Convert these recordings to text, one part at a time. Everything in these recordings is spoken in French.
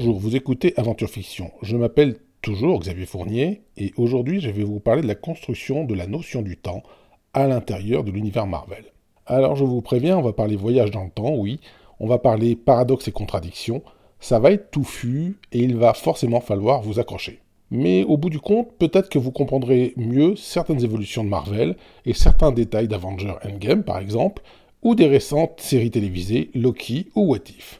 Bonjour, vous écoutez Aventure Fiction. Je m'appelle toujours Xavier Fournier et aujourd'hui je vais vous parler de la construction de la notion du temps à l'intérieur de l'univers Marvel. Alors je vous préviens, on va parler voyage dans le temps, oui, on va parler paradoxes et contradictions, ça va être touffu et il va forcément falloir vous accrocher. Mais au bout du compte, peut-être que vous comprendrez mieux certaines évolutions de Marvel et certains détails d'Avengers Endgame par exemple, ou des récentes séries télévisées Loki ou What If.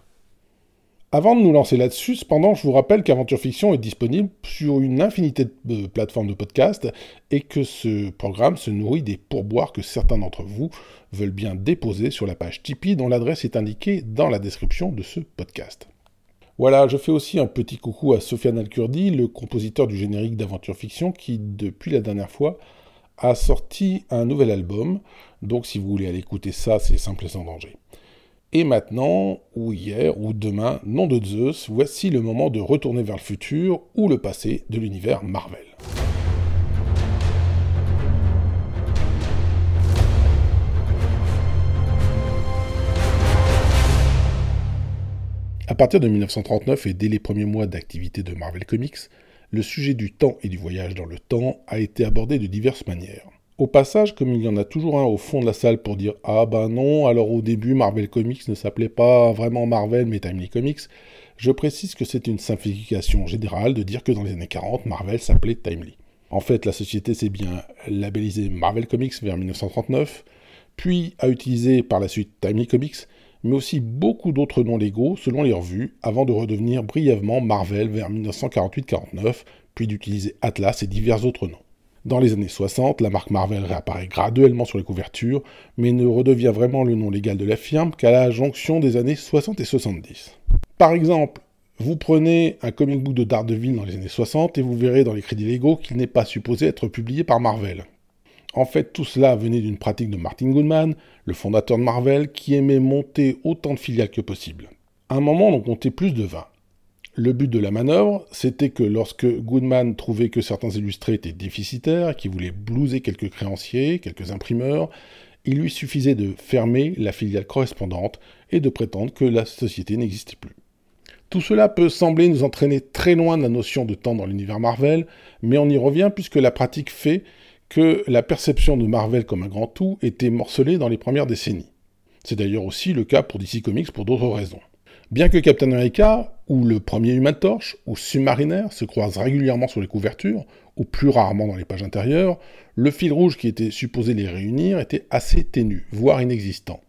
Avant de nous lancer là-dessus, cependant, je vous rappelle qu'Aventure Fiction est disponible sur une infinité de plateformes de podcast et que ce programme se nourrit des pourboires que certains d'entre vous veulent bien déposer sur la page Tipeee dont l'adresse est indiquée dans la description de ce podcast. Voilà, je fais aussi un petit coucou à Sofiane Alkurdi, le compositeur du générique d'Aventure Fiction, qui, depuis la dernière fois, a sorti un nouvel album. Donc, si vous voulez aller écouter ça, c'est simple et sans danger. Et maintenant, ou hier, ou demain, nom de Zeus, voici le moment de retourner vers le futur ou le passé de l'univers Marvel. À partir de 1939 et dès les premiers mois d'activité de Marvel Comics, le sujet du temps et du voyage dans le temps a été abordé de diverses manières. Au passage, comme il y en a toujours un au fond de la salle pour dire Ah ben non, alors au début Marvel Comics ne s'appelait pas vraiment Marvel mais Timely Comics, je précise que c'est une simplification générale de dire que dans les années 40, Marvel s'appelait Timely. En fait, la société s'est bien labellisée Marvel Comics vers 1939, puis a utilisé par la suite Timely Comics, mais aussi beaucoup d'autres noms légaux selon les revues, avant de redevenir brièvement Marvel vers 1948-49, puis d'utiliser Atlas et divers autres noms. Dans les années 60, la marque Marvel réapparaît graduellement sur les couvertures, mais ne redevient vraiment le nom légal de la firme qu'à la jonction des années 60 et 70. Par exemple, vous prenez un comic book de Daredevil dans les années 60 et vous verrez dans les crédits légaux qu'il n'est pas supposé être publié par Marvel. En fait, tout cela venait d'une pratique de Martin Goodman, le fondateur de Marvel, qui aimait monter autant de filiales que possible. À un moment, on comptait plus de 20. Le but de la manœuvre, c'était que lorsque Goodman trouvait que certains illustrés étaient déficitaires, qu'il voulait blouser quelques créanciers, quelques imprimeurs, il lui suffisait de fermer la filiale correspondante et de prétendre que la société n'existait plus. Tout cela peut sembler nous entraîner très loin de la notion de temps dans l'univers Marvel, mais on y revient puisque la pratique fait que la perception de Marvel comme un grand tout était morcelée dans les premières décennies. C'est d'ailleurs aussi le cas pour DC Comics pour d'autres raisons. Bien que Captain America, ou le premier Human Torch, ou Submariner se croisent régulièrement sur les couvertures, ou plus rarement dans les pages intérieures, le fil rouge qui était supposé les réunir était assez ténu, voire inexistant.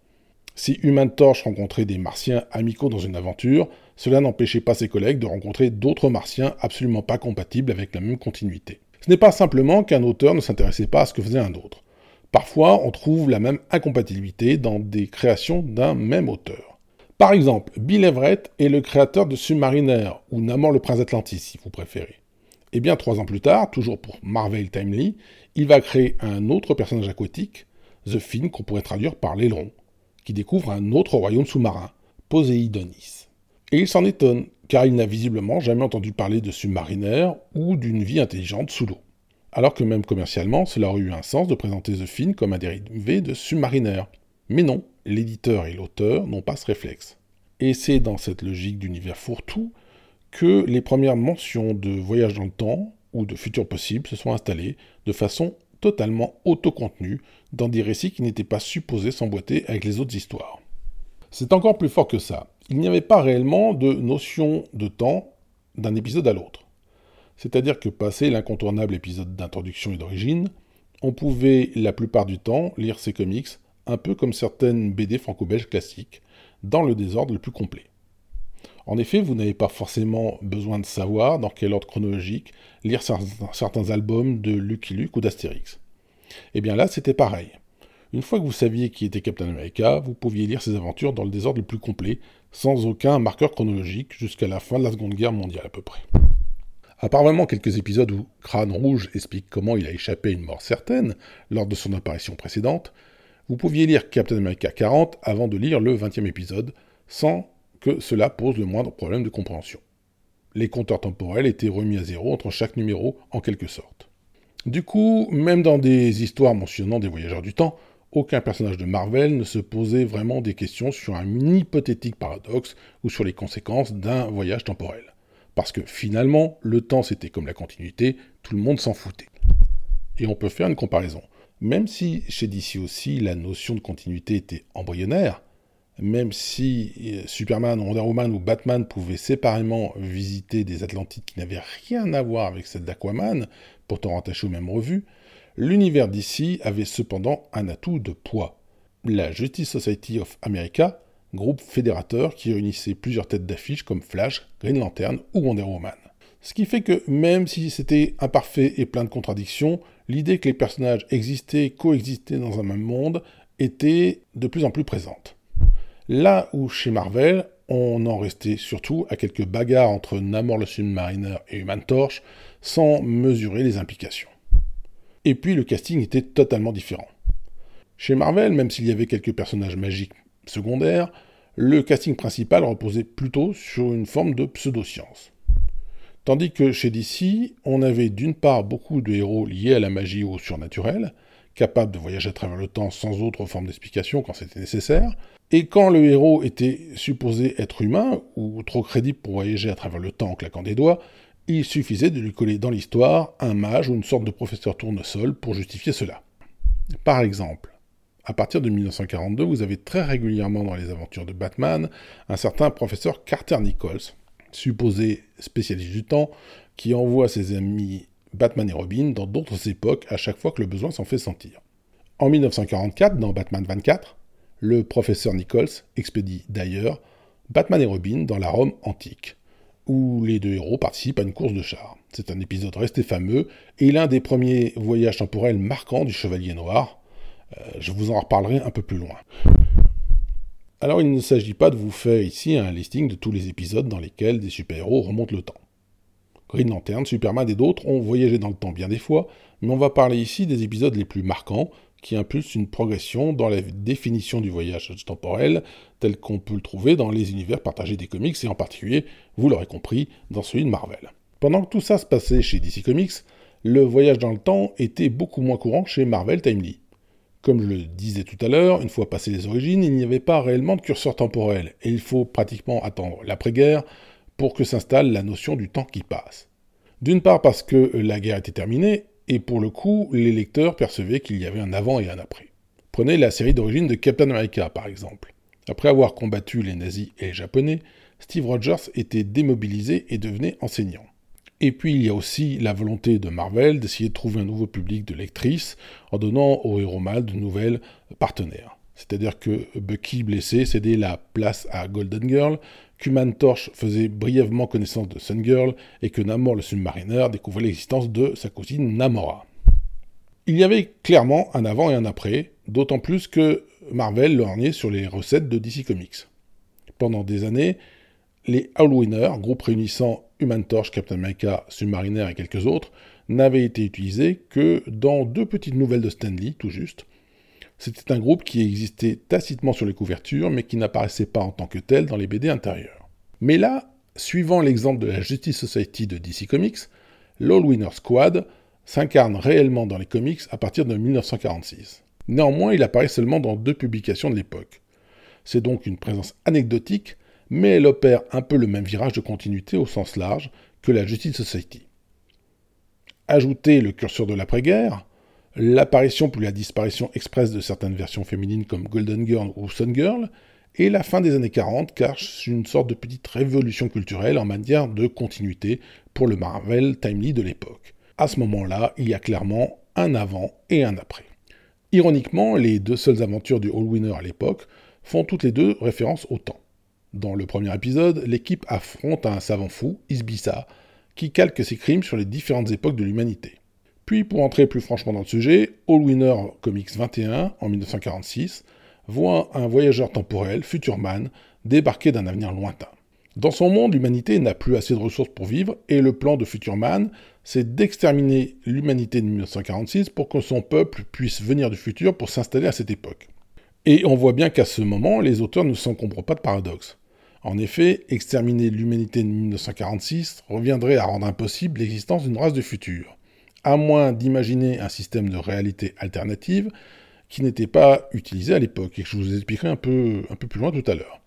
Si Human Torch rencontrait des martiens amicaux dans une aventure, cela n'empêchait pas ses collègues de rencontrer d'autres martiens absolument pas compatibles avec la même continuité. Ce n'est pas simplement qu'un auteur ne s'intéressait pas à ce que faisait un autre. Parfois, on trouve la même incompatibilité dans des créations d'un même auteur. Par exemple, Bill Everett est le créateur de Submariner, ou Namor le Prince Atlantis, si vous préférez. Et eh bien, trois ans plus tard, toujours pour Marvel Timely, il va créer un autre personnage aquatique, The Finn, qu'on pourrait traduire par l'aileron, qui découvre un autre royaume sous-marin, Poséidonis. Et il s'en étonne, car il n'a visiblement jamais entendu parler de Submariner ou d'une vie intelligente sous l'eau. Alors que même commercialement, cela aurait eu un sens de présenter The Finn comme un dérivé de Submariner. Mais non, l'éditeur et l'auteur n'ont pas ce réflexe. Et c'est dans cette logique d'univers fourre-tout que les premières mentions de voyage dans le temps ou de futur possible se sont installées de façon totalement autocontenue dans des récits qui n'étaient pas supposés s'emboîter avec les autres histoires. C'est encore plus fort que ça. Il n'y avait pas réellement de notion de temps d'un épisode à l'autre. C'est-à-dire que passé l'incontournable épisode d'introduction et d'origine, on pouvait la plupart du temps lire ces comics un peu comme certaines BD franco-belges classiques, dans le désordre le plus complet. En effet, vous n'avez pas forcément besoin de savoir dans quel ordre chronologique lire certains albums de Lucky Luke ou d'Astérix. Et eh bien là, c'était pareil. Une fois que vous saviez qui était Captain America, vous pouviez lire ses aventures dans le désordre le plus complet, sans aucun marqueur chronologique, jusqu'à la fin de la Seconde Guerre mondiale à peu près. À part vraiment quelques épisodes où Crâne Rouge explique comment il a échappé à une mort certaine lors de son apparition précédente, vous pouviez lire Captain America 40 avant de lire le 20e épisode, sans que cela pose le moindre problème de compréhension. Les compteurs temporels étaient remis à zéro entre chaque numéro en quelque sorte. Du coup, même dans des histoires mentionnant des voyageurs du temps, aucun personnage de Marvel ne se posait vraiment des questions sur un hypothétique paradoxe ou sur les conséquences d'un voyage temporel. Parce que finalement, le temps c'était comme la continuité, tout le monde s'en foutait. Et on peut faire une comparaison. Même si chez DC aussi la notion de continuité était embryonnaire, même si euh, Superman, Wonder Woman ou Batman pouvaient séparément visiter des Atlantides qui n'avaient rien à voir avec celle d'Aquaman, pourtant rattachées aux mêmes revues, l'univers d'ici avait cependant un atout de poids. La Justice Society of America, groupe fédérateur qui réunissait plusieurs têtes d'affiche comme Flash, Green Lantern ou Wonder Woman. Ce qui fait que même si c'était imparfait et plein de contradictions, l'idée que les personnages existaient, coexistaient dans un même monde était de plus en plus présente. Là où chez Marvel, on en restait surtout à quelques bagarres entre Namor le Submariner et Human Torch, sans mesurer les implications. Et puis le casting était totalement différent. Chez Marvel, même s'il y avait quelques personnages magiques secondaires, le casting principal reposait plutôt sur une forme de pseudo-science. Tandis que chez DC, on avait d'une part beaucoup de héros liés à la magie ou au surnaturel, capables de voyager à travers le temps sans autre forme d'explication quand c'était nécessaire, et quand le héros était supposé être humain, ou trop crédible pour voyager à travers le temps en claquant des doigts, il suffisait de lui coller dans l'histoire un mage ou une sorte de professeur tournesol pour justifier cela. Par exemple, à partir de 1942, vous avez très régulièrement dans les aventures de Batman un certain professeur Carter Nichols, supposé spécialiste du temps, qui envoie ses amis Batman et Robin dans d'autres époques à chaque fois que le besoin s'en fait sentir. En 1944, dans Batman 24, le professeur Nichols expédie d'ailleurs Batman et Robin dans la Rome antique, où les deux héros participent à une course de chars. C'est un épisode resté fameux et l'un des premiers voyages temporels marquants du Chevalier Noir. Euh, je vous en reparlerai un peu plus loin. Alors il ne s'agit pas de vous faire ici un listing de tous les épisodes dans lesquels des super-héros remontent le temps. Green Lantern, Superman et d'autres ont voyagé dans le temps bien des fois, mais on va parler ici des épisodes les plus marquants, qui impulse une progression dans la définition du voyage temporel tel qu'on peut le trouver dans les univers partagés des comics et en particulier, vous l'aurez compris, dans celui de Marvel. Pendant que tout ça se passait chez DC Comics, le voyage dans le temps était beaucoup moins courant chez Marvel Timely. Comme je le disais tout à l'heure, une fois passées les origines, il n'y avait pas réellement de curseur temporel, et il faut pratiquement attendre l'après-guerre pour que s'installe la notion du temps qui passe. D'une part parce que la guerre était terminée, et pour le coup, les lecteurs percevaient qu'il y avait un avant et un après. Prenez la série d'origine de Captain America, par exemple. Après avoir combattu les nazis et les japonais, Steve Rogers était démobilisé et devenait enseignant. Et puis il y a aussi la volonté de Marvel d'essayer de trouver un nouveau public de lectrices en donnant au héros mâle de nouvelles partenaires. C'est-à-dire que Bucky blessé cédait la place à Golden Girl, qu'Human Torch faisait brièvement connaissance de Sun Girl et que Namor le Submariner découvrait l'existence de sa cousine Namora. Il y avait clairement un avant et un après, d'autant plus que Marvel lorgnait sur les recettes de DC Comics. Pendant des années, les Allwinners, groupe réunissant Human Torch, Captain America, Submariner et quelques autres, n'avaient été utilisés que dans deux petites nouvelles de Stanley, tout juste, c'était un groupe qui existait tacitement sur les couvertures, mais qui n'apparaissait pas en tant que tel dans les BD intérieures. Mais là, suivant l'exemple de la Justice Society de DC Comics, l'All Winner Squad s'incarne réellement dans les comics à partir de 1946. Néanmoins, il apparaît seulement dans deux publications de l'époque. C'est donc une présence anecdotique, mais elle opère un peu le même virage de continuité au sens large que la Justice Society. Ajoutez le curseur de l'après-guerre, l'apparition puis la disparition express de certaines versions féminines comme Golden Girl ou Sun Girl, et la fin des années 40 cache une sorte de petite révolution culturelle en matière de continuité pour le Marvel Timely de l'époque. À ce moment-là, il y a clairement un avant et un après. Ironiquement, les deux seules aventures du All Winner à l'époque font toutes les deux référence au temps. Dans le premier épisode, l'équipe affronte un savant fou, Isbissa, qui calque ses crimes sur les différentes époques de l'humanité. Puis, pour entrer plus franchement dans le sujet, All Winner Comics 21, en 1946, voit un voyageur temporel, Futurman, débarquer d'un avenir lointain. Dans son monde, l'humanité n'a plus assez de ressources pour vivre, et le plan de Futurman, c'est d'exterminer l'humanité de 1946 pour que son peuple puisse venir du futur pour s'installer à cette époque. Et on voit bien qu'à ce moment, les auteurs ne s'encombrent pas de paradoxe. En effet, exterminer l'humanité de 1946 reviendrait à rendre impossible l'existence d'une race du futur à moins d'imaginer un système de réalité alternative, qui n'était pas utilisé à l'époque et que je vous expliquerai un peu, un peu plus loin tout à l'heure.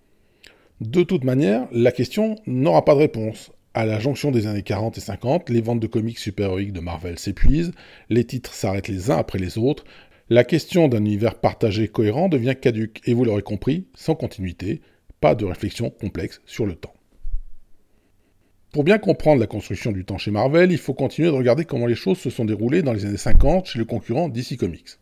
De toute manière, la question n'aura pas de réponse. À la jonction des années 40 et 50, les ventes de comics super-héroïques de Marvel s'épuisent, les titres s'arrêtent les uns après les autres, la question d'un univers partagé cohérent devient caduque, et vous l'aurez compris, sans continuité, pas de réflexion complexe sur le temps. Pour bien comprendre la construction du temps chez Marvel, il faut continuer de regarder comment les choses se sont déroulées dans les années 50 chez le concurrent DC Comics.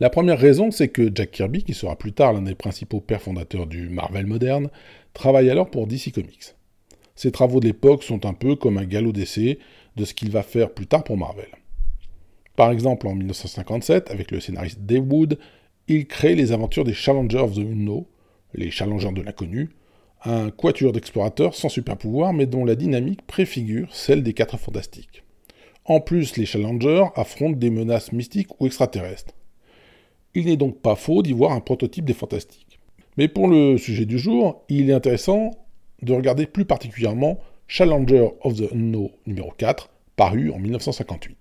La première raison, c'est que Jack Kirby, qui sera plus tard l'un des principaux pères fondateurs du Marvel moderne, travaille alors pour DC Comics. Ses travaux de l'époque sont un peu comme un galop d'essai de ce qu'il va faire plus tard pour Marvel. Par exemple, en 1957, avec le scénariste Dave Wood, il crée les aventures des Challengers of the Unknown, les Challengers de l'inconnu, un quatuor d'explorateurs sans super pouvoir mais dont la dynamique préfigure celle des Quatre Fantastiques. En plus, les Challengers affrontent des menaces mystiques ou extraterrestres. Il n'est donc pas faux d'y voir un prototype des fantastiques. Mais pour le sujet du jour, il est intéressant de regarder plus particulièrement Challenger of the Unknown numéro 4, paru en 1958.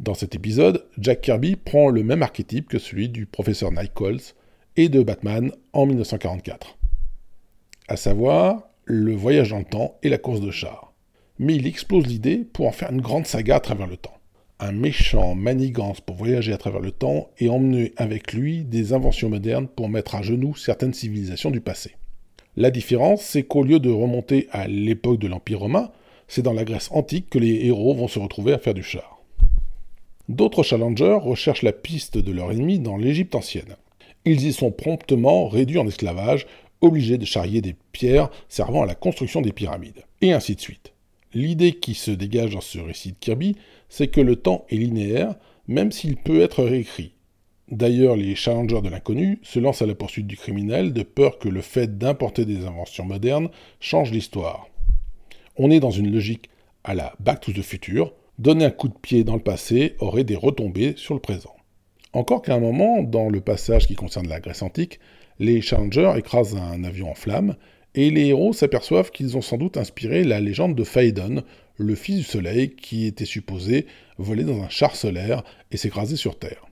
Dans cet épisode, Jack Kirby prend le même archétype que celui du professeur Nichols et de Batman en 1944. À savoir, le voyage dans le temps et la course de char. Mais il explose l'idée pour en faire une grande saga à travers le temps un méchant manigance pour voyager à travers le temps et emmener avec lui des inventions modernes pour mettre à genoux certaines civilisations du passé. La différence, c'est qu'au lieu de remonter à l'époque de l'Empire romain, c'est dans la Grèce antique que les héros vont se retrouver à faire du char. D'autres challengers recherchent la piste de leur ennemi dans l'Égypte ancienne. Ils y sont promptement réduits en esclavage, obligés de charrier des pierres servant à la construction des pyramides, et ainsi de suite. L'idée qui se dégage dans ce récit de Kirby, c'est que le temps est linéaire, même s'il peut être réécrit. D'ailleurs, les challengers de l'inconnu se lancent à la poursuite du criminel de peur que le fait d'importer des inventions modernes change l'histoire. On est dans une logique à la Back to the Future, donner un coup de pied dans le passé aurait des retombées sur le présent. Encore qu'à un moment, dans le passage qui concerne la Grèce antique, les challengers écrasent un avion en flammes et les héros s'aperçoivent qu'ils ont sans doute inspiré la légende de Phaédon, le fils du Soleil qui était supposé voler dans un char solaire et s'écraser sur Terre.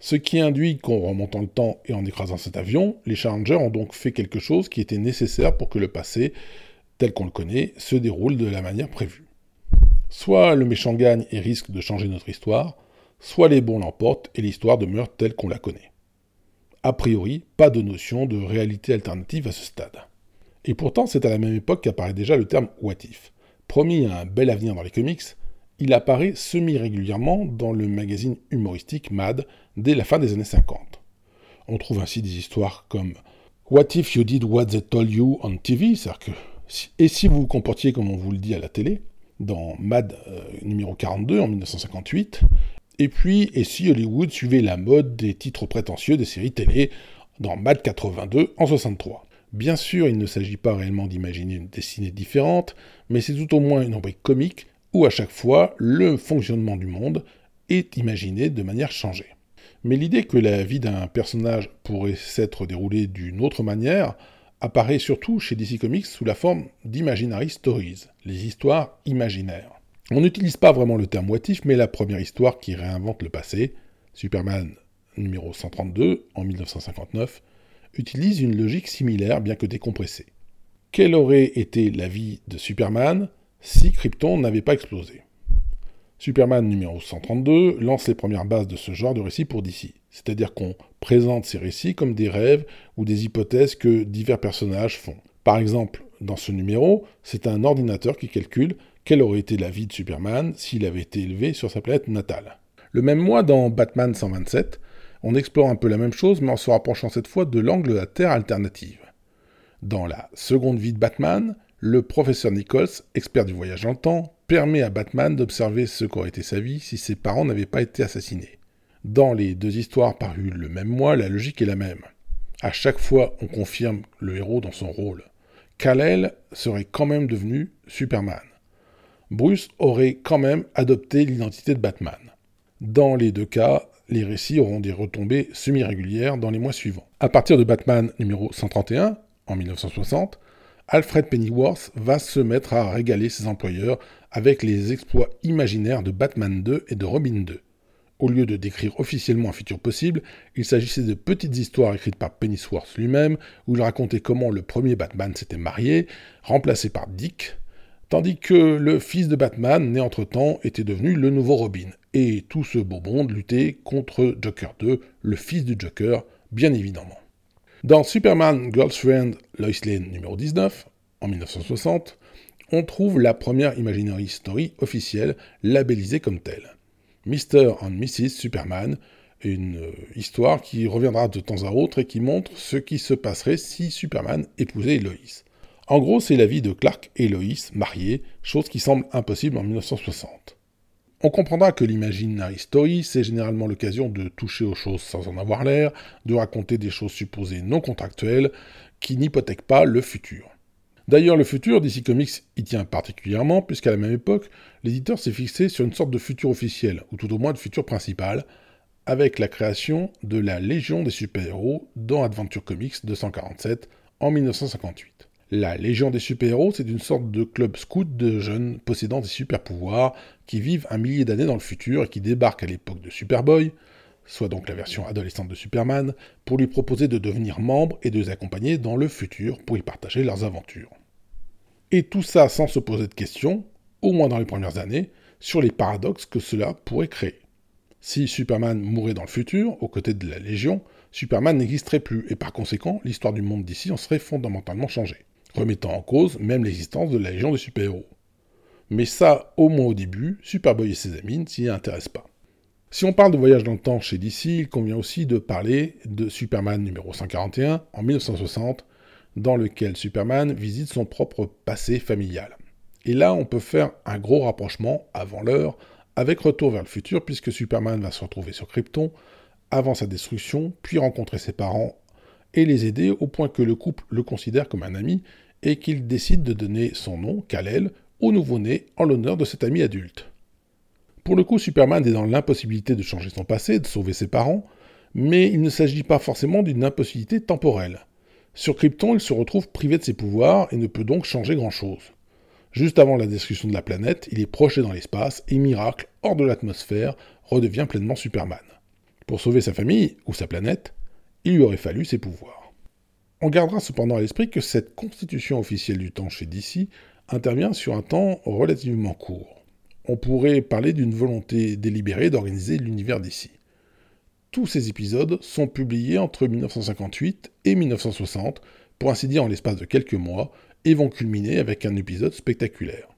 Ce qui induit qu'en remontant le temps et en écrasant cet avion, les Challengers ont donc fait quelque chose qui était nécessaire pour que le passé, tel qu'on le connaît, se déroule de la manière prévue. Soit le méchant gagne et risque de changer notre histoire, soit les bons l'emportent et l'histoire demeure telle qu'on la connaît a priori, pas de notion de réalité alternative à ce stade. Et pourtant, c'est à la même époque qu'apparaît déjà le terme what if. Promis à un bel avenir dans les comics, il apparaît semi-régulièrement dans le magazine humoristique Mad dès la fin des années 50. On trouve ainsi des histoires comme What if you did what they told you on TV C'est-à-dire que, et si vous vous comportiez comme on vous le dit à la télé Dans Mad euh, numéro 42 en 1958, et puis, et si Hollywood suivait la mode des titres prétentieux des séries télé dans Mad 82 en 63 Bien sûr, il ne s'agit pas réellement d'imaginer une destinée différente, mais c'est tout au moins une rubrique comique où à chaque fois le fonctionnement du monde est imaginé de manière changée. Mais l'idée que la vie d'un personnage pourrait s'être déroulée d'une autre manière apparaît surtout chez DC Comics sous la forme d'imaginary stories, les histoires imaginaires. On n'utilise pas vraiment le terme motif, mais la première histoire qui réinvente le passé, Superman numéro 132 en 1959, utilise une logique similaire bien que décompressée. Quelle aurait été la vie de Superman si Krypton n'avait pas explosé? Superman numéro 132 lance les premières bases de ce genre de récit pour DC, c'est-à-dire qu'on présente ces récits comme des rêves ou des hypothèses que divers personnages font. Par exemple, dans ce numéro, c'est un ordinateur qui calcule quelle aurait été la vie de Superman s'il avait été élevé sur sa planète natale. Le même mois, dans Batman 127, on explore un peu la même chose, mais en se rapprochant cette fois de l'angle de la Terre alternative. Dans la seconde vie de Batman, le professeur Nichols, expert du voyage dans le temps, permet à Batman d'observer ce qu'aurait été sa vie si ses parents n'avaient pas été assassinés. Dans les deux histoires parues le même mois, la logique est la même. À chaque fois, on confirme le héros dans son rôle. Kal-El serait quand même devenu Superman. Bruce aurait quand même adopté l'identité de Batman. Dans les deux cas, les récits auront des retombées semi-régulières dans les mois suivants. À partir de Batman numéro 131, en 1960, Alfred Pennyworth va se mettre à régaler ses employeurs avec les exploits imaginaires de Batman 2 et de Robin 2. Au lieu de décrire officiellement un futur possible, il s'agissait de petites histoires écrites par Pennyworth lui-même, où il racontait comment le premier Batman s'était marié, remplacé par Dick, tandis que le fils de Batman, né entre-temps, était devenu le nouveau Robin, et tout ce beau monde luttait contre Joker 2, le fils du Joker, bien évidemment. Dans Superman Girlfriend Lois Lane numéro 19, en 1960, on trouve la première Imaginary Story officielle labellisée comme telle. Mr. and Mrs. Superman, une histoire qui reviendra de temps à autre et qui montre ce qui se passerait si Superman épousait Lois. En gros, c'est la vie de Clark et Lois mariés, chose qui semble impossible en 1960. On comprendra que l'imaginary story, c'est généralement l'occasion de toucher aux choses sans en avoir l'air, de raconter des choses supposées non contractuelles, qui n'hypothèquent pas le futur. D'ailleurs, le futur, DC Comics y tient particulièrement, puisqu'à la même époque, l'éditeur s'est fixé sur une sorte de futur officiel, ou tout au moins de futur principal, avec la création de la Légion des super-héros dans Adventure Comics 247 en 1958. La Légion des super-héros, c'est une sorte de club scout de jeunes possédant des super-pouvoirs qui vivent un millier d'années dans le futur et qui débarquent à l'époque de Superboy, soit donc la version adolescente de Superman, pour lui proposer de devenir membre et de les accompagner dans le futur pour y partager leurs aventures. Et tout ça sans se poser de questions, au moins dans les premières années, sur les paradoxes que cela pourrait créer. Si Superman mourait dans le futur, aux côtés de la Légion, Superman n'existerait plus, et par conséquent, l'histoire du monde d'ici en serait fondamentalement changée, remettant en cause même l'existence de la Légion des super-héros. Mais ça, au moins au début, Superboy et ses amis ne s'y intéressent pas. Si on parle de voyage dans le temps chez DC, il convient aussi de parler de Superman numéro 141 en 1960, dans lequel Superman visite son propre passé familial. Et là, on peut faire un gros rapprochement avant l'heure avec Retour vers le futur, puisque Superman va se retrouver sur Krypton avant sa destruction, puis rencontrer ses parents et les aider au point que le couple le considère comme un ami et qu'il décide de donner son nom, Kal-El, au nouveau-né en l'honneur de cet ami adulte. Pour le coup, Superman est dans l'impossibilité de changer son passé, de sauver ses parents, mais il ne s'agit pas forcément d'une impossibilité temporelle. Sur Krypton, il se retrouve privé de ses pouvoirs et ne peut donc changer grand-chose. Juste avant la destruction de la planète, il est projeté dans l'espace et, miracle, hors de l'atmosphère, redevient pleinement Superman. Pour sauver sa famille, ou sa planète, il lui aurait fallu ses pouvoirs. On gardera cependant à l'esprit que cette constitution officielle du temps chez DC intervient sur un temps relativement court. On pourrait parler d'une volonté délibérée d'organiser l'univers d'ici. Tous ces épisodes sont publiés entre 1958 et 1960, pour ainsi dire en l'espace de quelques mois, et vont culminer avec un épisode spectaculaire.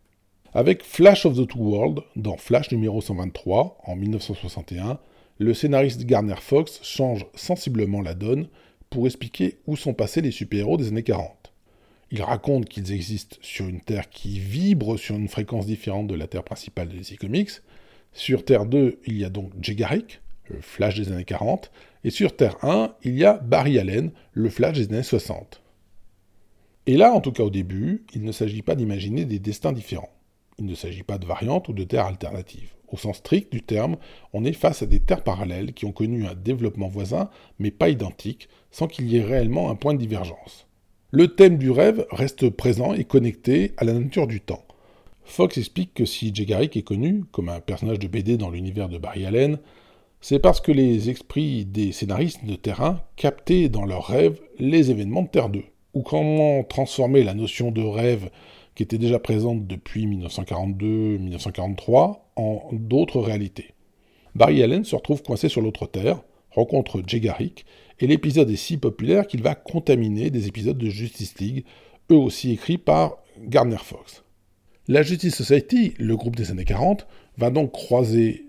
Avec Flash of the Two Worlds, dans Flash numéro 123, en 1961, le scénariste Garner Fox change sensiblement la donne pour expliquer où sont passés les super-héros des années 40. Il raconte qu'ils existent sur une Terre qui vibre sur une fréquence différente de la Terre principale de DC Comics. Sur Terre 2, il y a donc Jay Garrick, le Flash des années 40, et sur Terre 1, il y a Barry Allen, le Flash des années 60. Et là, en tout cas au début, il ne s'agit pas d'imaginer des destins différents. Il ne s'agit pas de variantes ou de terres alternatives. Au sens strict du terme, on est face à des terres parallèles qui ont connu un développement voisin, mais pas identique, sans qu'il y ait réellement un point de divergence. Le thème du rêve reste présent et connecté à la nature du temps. Fox explique que si Jay Garrick est connu comme un personnage de BD dans l'univers de Barry Allen, c'est parce que les esprits des scénaristes de terrain captaient dans leurs rêves les événements de Terre 2, ou comment transformer la notion de rêve qui était déjà présente depuis 1942-1943 en d'autres réalités. Barry Allen se retrouve coincé sur l'autre Terre, rencontre Jay Garrick, et l'épisode est si populaire qu'il va contaminer des épisodes de Justice League, eux aussi écrits par Gardner Fox. La Justice Society, le groupe des années 40, va donc croiser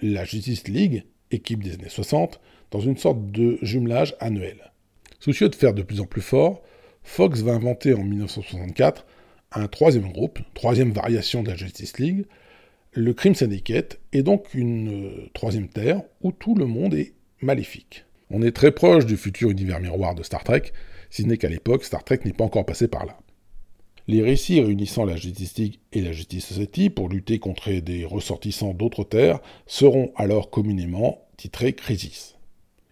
la Justice League, équipe des années 60, dans une sorte de jumelage annuel. Soucieux de faire de plus en plus fort, Fox va inventer en 1964 un troisième groupe, troisième variation de la Justice League, le Crime Syndicate, et donc une euh, troisième terre où tout le monde est maléfique. On est très proche du futur univers miroir de Star Trek, si ce n'est qu'à l'époque, Star Trek n'est pas encore passé par là. Les récits réunissant la Justice League et la Justice Society pour lutter contre des ressortissants d'autres terres seront alors communément titrés Crisis.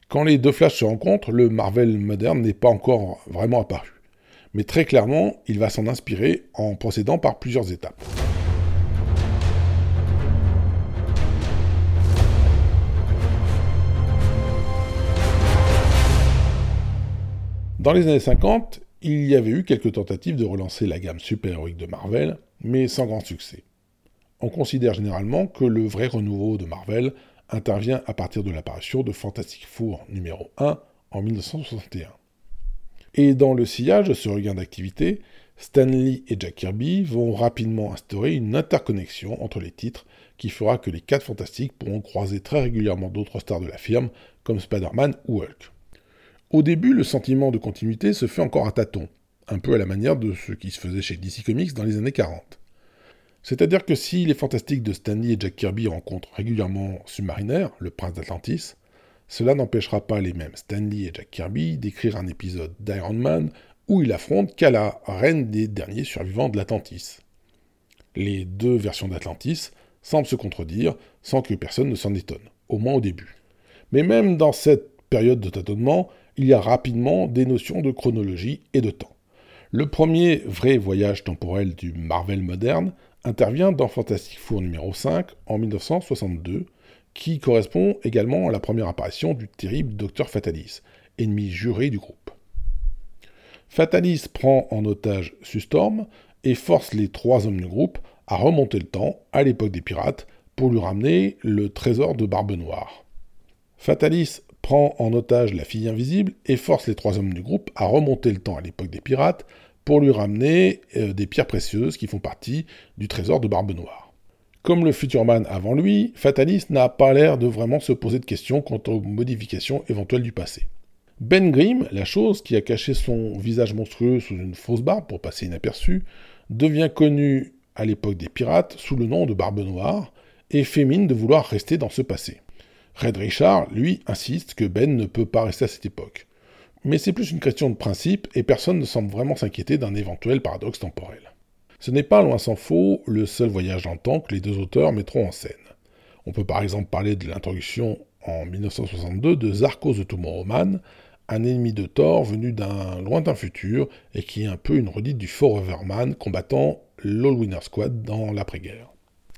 Quand les deux Flashs se rencontrent, le Marvel moderne n'est pas encore vraiment apparu mais très clairement, il va s'en inspirer en procédant par plusieurs étapes. Dans les années 50, il y avait eu quelques tentatives de relancer la gamme super-héroïque de Marvel, mais sans grand succès. On considère généralement que le vrai renouveau de Marvel intervient à partir de l'apparition de Fantastic Four numéro 1 en 1961. Et dans le sillage de ce regain d'activité, Stan Lee et Jack Kirby vont rapidement instaurer une interconnexion entre les titres qui fera que les quatre fantastiques pourront croiser très régulièrement d'autres stars de la firme, comme Spider-Man ou Hulk. Au début, le sentiment de continuité se fait encore à tâtons, un peu à la manière de ce qui se faisait chez DC Comics dans les années 40. C'est-à-dire que si les fantastiques de Stan Lee et Jack Kirby rencontrent régulièrement Submariner, le prince d'Atlantis, cela n'empêchera pas les mêmes Stan Lee et Jack Kirby d'écrire un épisode d'Iron Man où il affronte Kala, reine des derniers survivants de l'Atlantis. Les deux versions d'Atlantis semblent se contredire sans que personne ne s'en étonne, au moins au début. Mais même dans cette période de tâtonnement, il y a rapidement des notions de chronologie et de temps. Le premier vrai voyage temporel du Marvel moderne intervient dans Fantastic Four numéro 5 en 1962, qui correspond également à la première apparition du terrible Docteur Fatalis, ennemi juré du groupe. Fatalis prend en otage Sustorm et force les trois hommes du groupe à remonter le temps à l'époque des pirates pour lui ramener le trésor de Barbe Noire. Fatalis prend en otage la fille invisible et force les trois hommes du groupe à remonter le temps à l'époque des pirates pour lui ramener euh, des pierres précieuses qui font partie du trésor de Barbe Noire. Comme le Futurman avant lui, Fatalis n'a pas l'air de vraiment se poser de questions quant aux modifications éventuelles du passé. Ben Grimm, la chose qui a caché son visage monstrueux sous une fausse barbe pour passer inaperçu, devient connu à l'époque des pirates sous le nom de Barbe Noire et fait mine de vouloir rester dans ce passé. Red Richard, lui, insiste que Ben ne peut pas rester à cette époque. Mais c'est plus une question de principe et personne ne semble vraiment s'inquiéter d'un éventuel paradoxe temporel. Ce n'est pas, loin s'en faut, le seul voyage dans le temps que les deux auteurs mettront en scène. On peut par exemple parler de l'introduction en 1962 de Zarko the Tomorrowman, un ennemi de Thor venu d'un lointain futur et qui est un peu une redite du Foreverman combattant l'All Winner Squad dans l'après-guerre.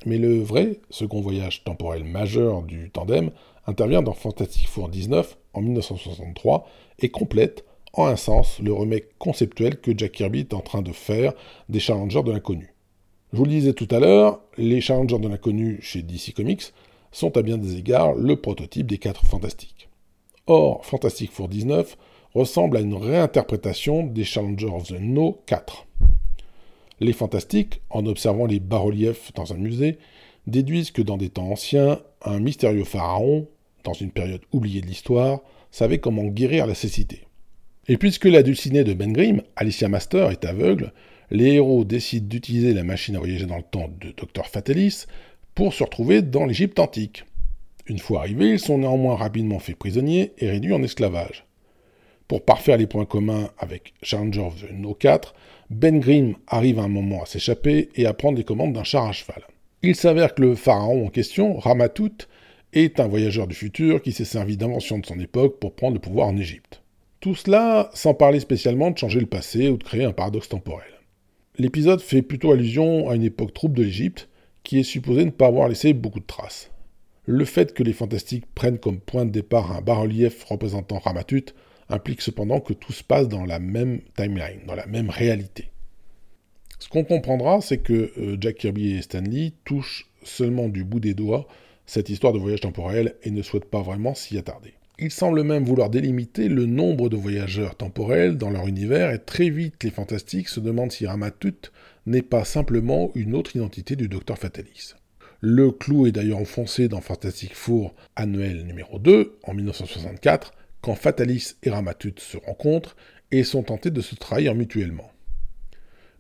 Mais le vrai second voyage temporel majeur du tandem intervient dans Fantastic Four 19 en 1963 et complète en un sens le remake conceptuel que Jack Kirby est en train de faire des Challengers de l'inconnu. Je vous le disais tout à l'heure, les Challengers de l'inconnu chez DC Comics sont à bien des égards le prototype des quatre fantastiques. Or, Fantastic Four 19 ressemble à une réinterprétation des Challengers of the No 4. Les fantastiques, en observant les bas-reliefs dans un musée, déduisent que dans des temps anciens, un mystérieux pharaon, dans une période oubliée de l'histoire, savait comment guérir la cécité. Et puisque la dulcinée de Ben Grimm, Alicia Master, est aveugle, les héros décident d'utiliser la machine à voyager dans le temps de Dr Fatalis pour se retrouver dans l'Égypte antique. Une fois arrivés, ils sont néanmoins rapidement faits prisonniers et réduits en esclavage. Pour parfaire les points communs avec Challenger of the No 4, Ben Grimm arrive à un moment à s'échapper et à prendre les commandes d'un char à cheval. Il s'avère que le pharaon en question, Ramatout, est un voyageur du futur qui s'est servi d'inventions de son époque pour prendre le pouvoir en Égypte. Tout cela sans parler spécialement de changer le passé ou de créer un paradoxe temporel. L'épisode fait plutôt allusion à une époque trouble de l'Égypte qui est supposée ne pas avoir laissé beaucoup de traces. Le fait que les fantastiques prennent comme point de départ un bas-relief représentant Ramatut implique cependant que tout se passe dans la même timeline, dans la même réalité. Ce qu'on comprendra, c'est que euh, Jack Kirby et Stanley touchent seulement du bout des doigts cette histoire de voyage temporel et ne souhaitent pas vraiment s'y attarder. Ils semblent même vouloir délimiter le nombre de voyageurs temporels dans leur univers et très vite les fantastiques se demandent si Ramatut n'est pas simplement une autre identité du docteur Fatalis. Le clou est d'ailleurs enfoncé dans Fantastic Four annuel numéro 2 en 1964, quand Fatalis et Ramatut se rencontrent et sont tentés de se trahir mutuellement.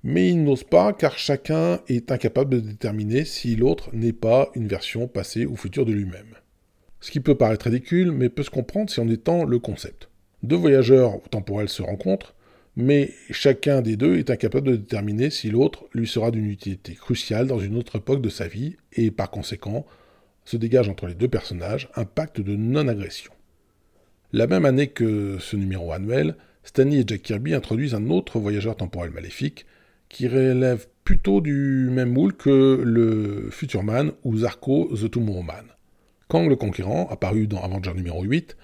Mais ils n'osent pas car chacun est incapable de déterminer si l'autre n'est pas une version passée ou future de lui-même. Ce qui peut paraître ridicule, mais peut se comprendre si on étend le concept. Deux voyageurs temporels se rencontrent, mais chacun des deux est incapable de déterminer si l'autre lui sera d'une utilité cruciale dans une autre époque de sa vie, et par conséquent, se dégage entre les deux personnages un pacte de non-agression. La même année que ce numéro annuel, Stanley et Jack Kirby introduisent un autre voyageur temporel maléfique, qui relève plutôt du même moule que le Futurman ou Zarko the Tomorrowman. Kang le Conquérant, apparu dans Avenger numéro 8,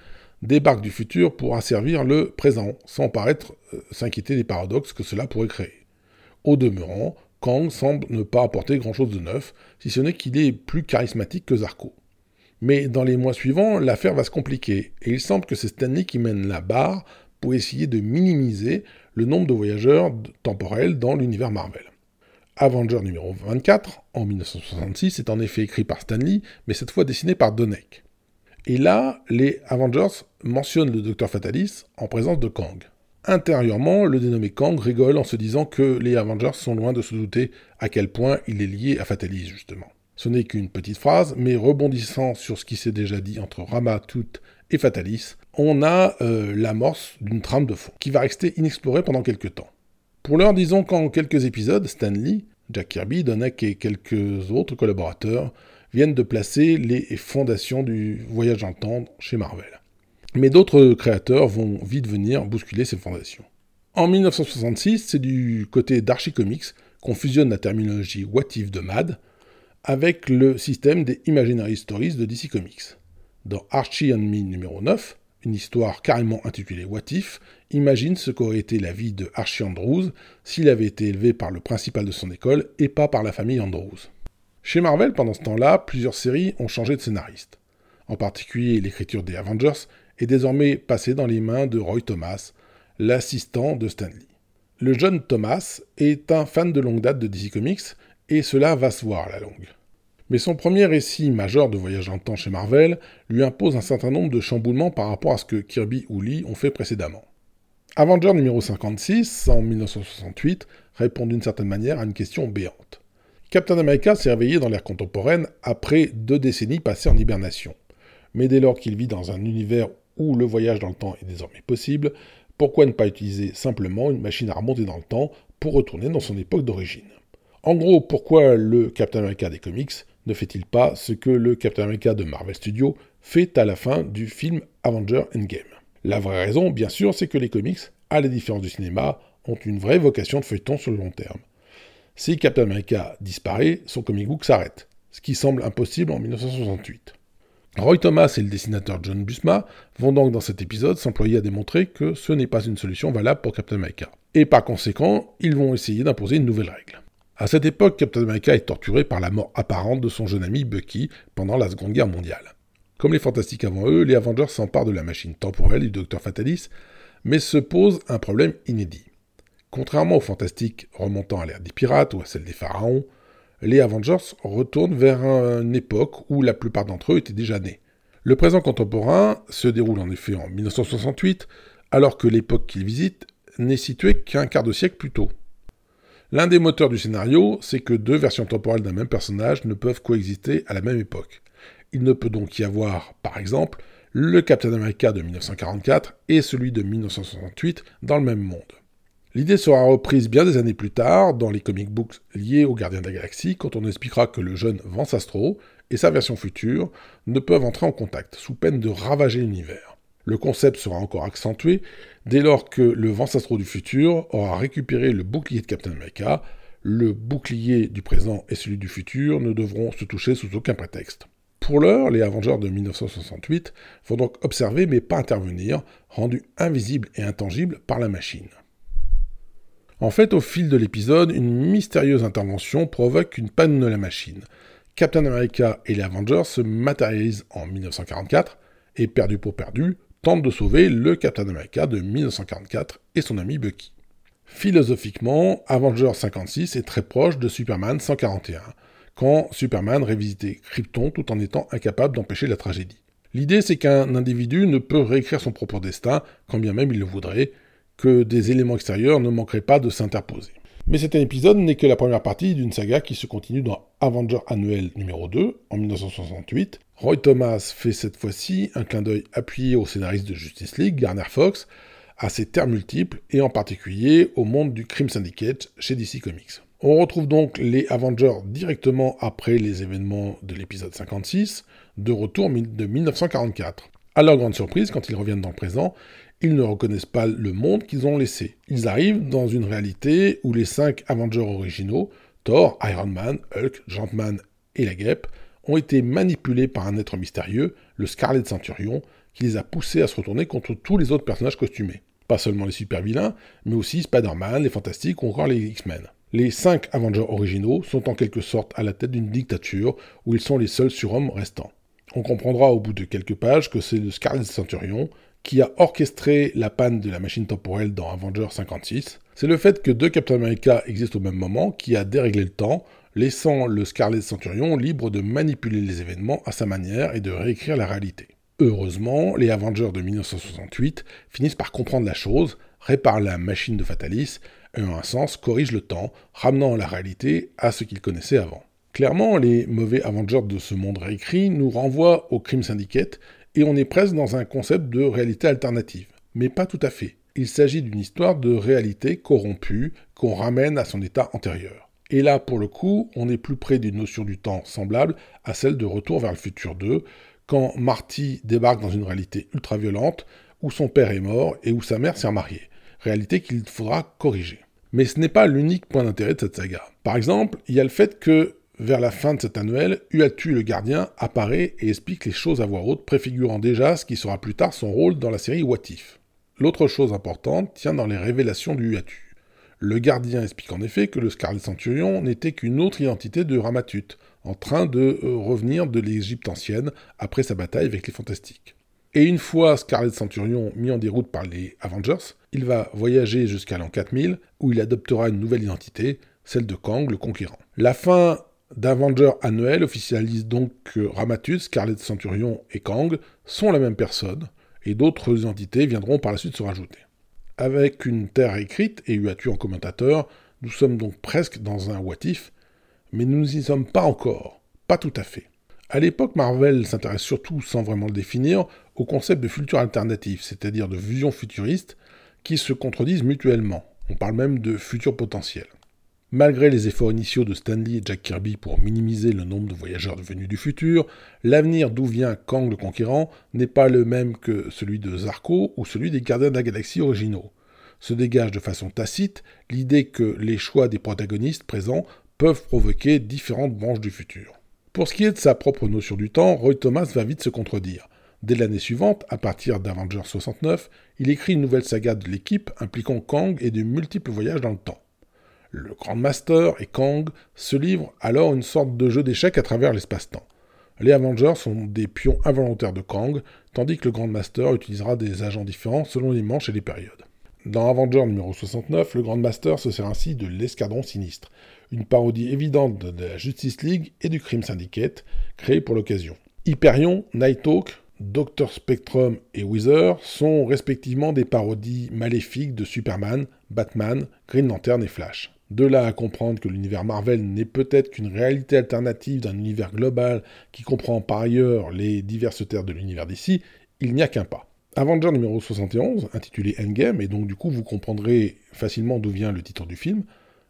débarque du futur pour asservir le présent, sans paraître euh, s'inquiéter des paradoxes que cela pourrait créer. Au demeurant, Kang semble ne pas apporter grand-chose de neuf, si ce n'est qu'il est plus charismatique que Zarko. Mais dans les mois suivants, l'affaire va se compliquer, et il semble que c'est Stanley qui mène la barre pour essayer de minimiser le nombre de voyageurs temporels dans l'univers Marvel. Avenger numéro 24, en 1966, est en effet écrit par Stanley, mais cette fois dessiné par Donek. Et là, les Avengers mentionnent le Docteur Fatalis en présence de Kang. Intérieurement, le dénommé Kang rigole en se disant que les Avengers sont loin de se douter à quel point il est lié à Fatalis, justement. Ce n'est qu'une petite phrase, mais rebondissant sur ce qui s'est déjà dit entre Rama, Tut et Fatalis, on a euh, l'amorce d'une trame de fond, qui va rester inexplorée pendant quelques temps. Pour l'heure, disons qu'en quelques épisodes, Stan Lee, Jack Kirby, Donnack et quelques autres collaborateurs viennent de placer les fondations du voyage dans le temps chez Marvel. Mais d'autres créateurs vont vite venir bousculer ces fondations. En 1966, c'est du côté d'Archie Comics qu'on fusionne la terminologie What If de MAD avec le système des Imaginary Stories de DC Comics. Dans Archie and Me numéro 9, une histoire carrément intitulée What If, imagine ce qu'aurait été la vie de Archie Andrews s'il avait été élevé par le principal de son école et pas par la famille Andrews. Chez Marvel, pendant ce temps-là, plusieurs séries ont changé de scénariste. En particulier, l'écriture des Avengers est désormais passée dans les mains de Roy Thomas, l'assistant de Stanley. Le jeune Thomas est un fan de longue date de DC Comics, et cela va se voir à la longue. Mais son premier récit majeur de voyage en temps chez Marvel lui impose un certain nombre de chamboulements par rapport à ce que Kirby ou Lee ont fait précédemment. Avenger numéro 56, en 1968, répond d'une certaine manière à une question béante. Captain America s'est réveillé dans l'ère contemporaine après deux décennies passées en hibernation. Mais dès lors qu'il vit dans un univers où le voyage dans le temps est désormais possible, pourquoi ne pas utiliser simplement une machine à remonter dans le temps pour retourner dans son époque d'origine? En gros, pourquoi le Captain America des comics ne fait-il pas ce que le Captain America de Marvel Studios fait à la fin du film Avenger Endgame? La vraie raison, bien sûr, c'est que les comics, à la différence du cinéma, ont une vraie vocation de feuilleton sur le long terme. Si Captain America disparaît, son comic book s'arrête, ce qui semble impossible en 1968. Roy Thomas et le dessinateur John Busma vont donc dans cet épisode s'employer à démontrer que ce n'est pas une solution valable pour Captain America. Et par conséquent, ils vont essayer d'imposer une nouvelle règle. À cette époque, Captain America est torturé par la mort apparente de son jeune ami Bucky pendant la Seconde Guerre mondiale. Comme les Fantastiques avant eux, les Avengers s'emparent de la machine temporelle du Docteur Fatalis, mais se pose un problème inédit. Contrairement aux fantastiques remontant à l'ère des pirates ou à celle des pharaons, les Avengers retournent vers une époque où la plupart d'entre eux étaient déjà nés. Le présent contemporain se déroule en effet en 1968, alors que l'époque qu'ils visitent n'est située qu'un quart de siècle plus tôt. L'un des moteurs du scénario, c'est que deux versions temporelles d'un même personnage ne peuvent coexister à la même époque. Il ne peut donc y avoir, par exemple, le Captain America de 1944 et celui de 1968 dans le même monde. L'idée sera reprise bien des années plus tard dans les comic books liés aux Gardiens de la Galaxie quand on expliquera que le jeune Vance Astro et sa version future ne peuvent entrer en contact, sous peine de ravager l'univers. Le concept sera encore accentué dès lors que le Vance Astro du futur aura récupéré le bouclier de Captain America, le bouclier du présent et celui du futur ne devront se toucher sous aucun prétexte. Pour l'heure, les Avengers de 1968 vont donc observer mais pas intervenir, rendus invisibles et intangibles par la machine. En fait, au fil de l'épisode, une mystérieuse intervention provoque une panne de la machine. Captain America et les Avengers se matérialisent en 1944 et, perdu pour perdu, tentent de sauver le Captain America de 1944 et son ami Bucky. Philosophiquement, Avengers 56 est très proche de Superman 141, quand Superman révisitait Krypton tout en étant incapable d'empêcher la tragédie. L'idée, c'est qu'un individu ne peut réécrire son propre destin, quand bien même il le voudrait, que des éléments extérieurs ne manqueraient pas de s'interposer. Mais cet épisode n'est que la première partie d'une saga qui se continue dans Avenger Annuel numéro 2 en 1968. Roy Thomas fait cette fois-ci un clin d'œil appuyé au scénariste de Justice League, Garner Fox, à ses terres multiples et en particulier au monde du Crime Syndicate chez DC Comics. On retrouve donc les Avengers directement après les événements de l'épisode 56, de retour de 1944. À leur grande surprise, quand ils reviennent dans le présent, ils ne reconnaissent pas le monde qu'ils ont laissé. Ils arrivent dans une réalité où les cinq Avengers originaux, Thor, Iron Man, Hulk, Gentman et la Guêpe, ont été manipulés par un être mystérieux, le Scarlet Centurion, qui les a poussés à se retourner contre tous les autres personnages costumés. Pas seulement les super-vilains, mais aussi Spider-Man, les Fantastiques ou encore les X-Men. Les cinq Avengers originaux sont en quelque sorte à la tête d'une dictature où ils sont les seuls surhommes restants. On comprendra au bout de quelques pages que c'est le Scarlet Centurion qui a orchestré la panne de la machine temporelle dans Avengers 56. C'est le fait que deux Captain America existent au même moment qui a déréglé le temps, laissant le Scarlet Centurion libre de manipuler les événements à sa manière et de réécrire la réalité. Heureusement, les Avengers de 1968 finissent par comprendre la chose, réparent la machine de Fatalis et en un sens corrigent le temps, ramenant la réalité à ce qu'ils connaissaient avant. Clairement, les mauvais Avengers de ce monde réécrit nous renvoient au Crime Syndicate et on est presque dans un concept de réalité alternative. Mais pas tout à fait. Il s'agit d'une histoire de réalité corrompue qu'on ramène à son état antérieur. Et là, pour le coup, on est plus près d'une notion du temps semblable à celle de Retour vers le futur 2, quand Marty débarque dans une réalité ultra violente, où son père est mort et où sa mère s'est remariée. Réalité qu'il faudra corriger. Mais ce n'est pas l'unique point d'intérêt de cette saga. Par exemple, il y a le fait que, vers la fin de cet annuel, Uatu le gardien apparaît et explique les choses à voix haute, préfigurant déjà ce qui sera plus tard son rôle dans la série What If. L'autre chose importante tient dans les révélations du Uatu. Le gardien explique en effet que le Scarlet Centurion n'était qu'une autre identité de Ramatut, en train de euh, revenir de l'Égypte ancienne après sa bataille avec les Fantastiques. Et une fois Scarlet Centurion mis en déroute par les Avengers, il va voyager jusqu'à l'an 4000, où il adoptera une nouvelle identité, celle de Kang, le conquérant. La fin d'Avenger annuel officialise donc que Ramatus, Scarlet Centurion et Kang sont la même personne, et d'autres identités viendront par la suite se rajouter. Avec une Terre écrite et Uatu en commentateur, nous sommes donc presque dans un what if, mais nous n'y sommes pas encore, pas tout à fait. À l'époque, Marvel s'intéresse surtout, sans vraiment le définir, au concept de futur alternatif, c'est-à-dire de visions futuristes qui se contredisent mutuellement. On parle même de futur potentiel. Malgré les efforts initiaux de Stanley et Jack Kirby pour minimiser le nombre de voyageurs venus du futur, l'avenir d'où vient Kang le Conquérant n'est pas le même que celui de Zarko ou celui des Gardiens de la Galaxie originaux. Se dégage de façon tacite l'idée que les choix des protagonistes présents peuvent provoquer différentes branches du futur. Pour ce qui est de sa propre notion du temps, Roy Thomas va vite se contredire. Dès l'année suivante, à partir d'Avengers 69, il écrit une nouvelle saga de l'équipe impliquant Kang et de multiples voyages dans le temps. Le Grand Master et Kang se livrent alors une sorte de jeu d'échecs à travers l'espace-temps. Les Avengers sont des pions involontaires de Kang, tandis que le Grand Master utilisera des agents différents selon les manches et les périodes. Dans Avenger numéro 69, le Grand Master se sert ainsi de l'escadron sinistre, une parodie évidente de la Justice League et du Crime Syndicate, créé pour l'occasion. Hyperion, Nighthawk, Doctor Spectrum et Wither sont respectivement des parodies maléfiques de Superman, Batman, Green Lantern et Flash. De là à comprendre que l'univers Marvel n'est peut-être qu'une réalité alternative d'un univers global qui comprend par ailleurs les diverses terres de l'univers d'ici, il n'y a qu'un pas. Avenger numéro 71, intitulé Endgame, et donc du coup vous comprendrez facilement d'où vient le titre du film,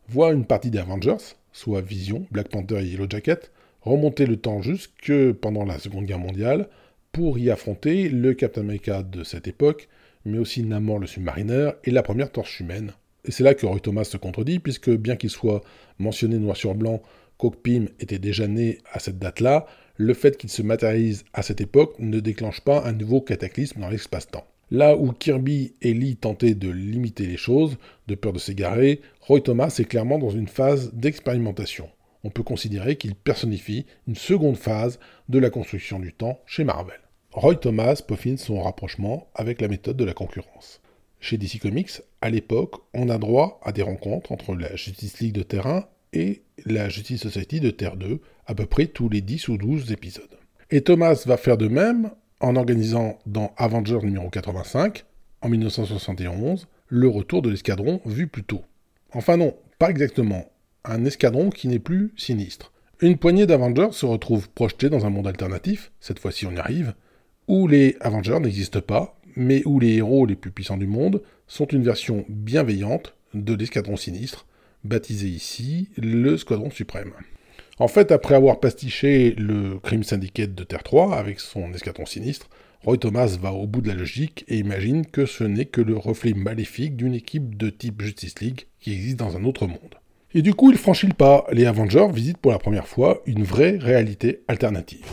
voit une partie des Avengers, soit Vision, Black Panther et Yellow Jacket, remonter le temps jusque pendant la Seconde Guerre mondiale pour y affronter le Captain America de cette époque, mais aussi Namor le submariner et la première torche humaine. Et c'est là que Roy Thomas se contredit, puisque bien qu'il soit mentionné noir sur blanc qu'Okpim était déjà né à cette date-là, le fait qu'il se matérialise à cette époque ne déclenche pas un nouveau cataclysme dans l'espace-temps. Là où Kirby et Lee tentaient de limiter les choses, de peur de s'égarer, Roy Thomas est clairement dans une phase d'expérimentation. On peut considérer qu'il personnifie une seconde phase de la construction du temps chez Marvel. Roy Thomas peaufine son rapprochement avec la méthode de la concurrence. Chez DC Comics, à l'époque, on a droit à des rencontres entre la Justice League de terrain et la Justice Society de Terre 2, à peu près tous les 10 ou 12 épisodes. Et Thomas va faire de même en organisant dans Avenger numéro 85, en 1971, le retour de l'escadron vu plus tôt. Enfin non, pas exactement. Un escadron qui n'est plus sinistre. Une poignée d'Avengers se retrouve projetés dans un monde alternatif, cette fois-ci on y arrive, où les Avengers n'existent pas, mais où les héros les plus puissants du monde sont une version bienveillante de l'escadron sinistre, baptisé ici le Squadron Suprême. En fait, après avoir pastiché le Crime Syndicate de Terre 3 avec son escadron sinistre, Roy Thomas va au bout de la logique et imagine que ce n'est que le reflet maléfique d'une équipe de type Justice League qui existe dans un autre monde. Et du coup, il franchit le pas. Les Avengers visitent pour la première fois une vraie réalité alternative.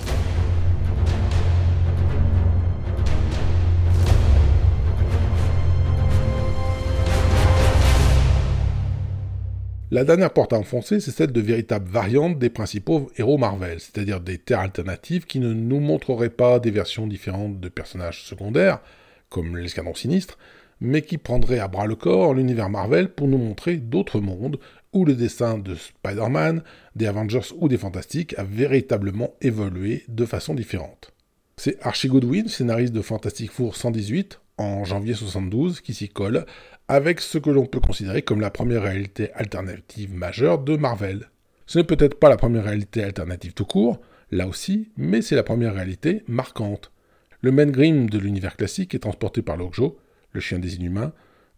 La dernière porte à enfoncer, c'est celle de véritables variantes des principaux héros Marvel, c'est-à-dire des terres alternatives qui ne nous montreraient pas des versions différentes de personnages secondaires, comme l'escadron sinistre, mais qui prendraient à bras le corps l'univers Marvel pour nous montrer d'autres mondes où le dessin de Spider-Man, des Avengers ou des Fantastiques a véritablement évolué de façon différente. C'est Archie Goodwin, scénariste de Fantastic Four 118, en janvier 72, qui s'y colle, avec ce que l'on peut considérer comme la première réalité alternative majeure de Marvel. Ce n'est peut-être pas la première réalité alternative tout court, là aussi, mais c'est la première réalité marquante. Le Man Grimm de l'univers classique est transporté par Lockjaw, le chien des Inhumains,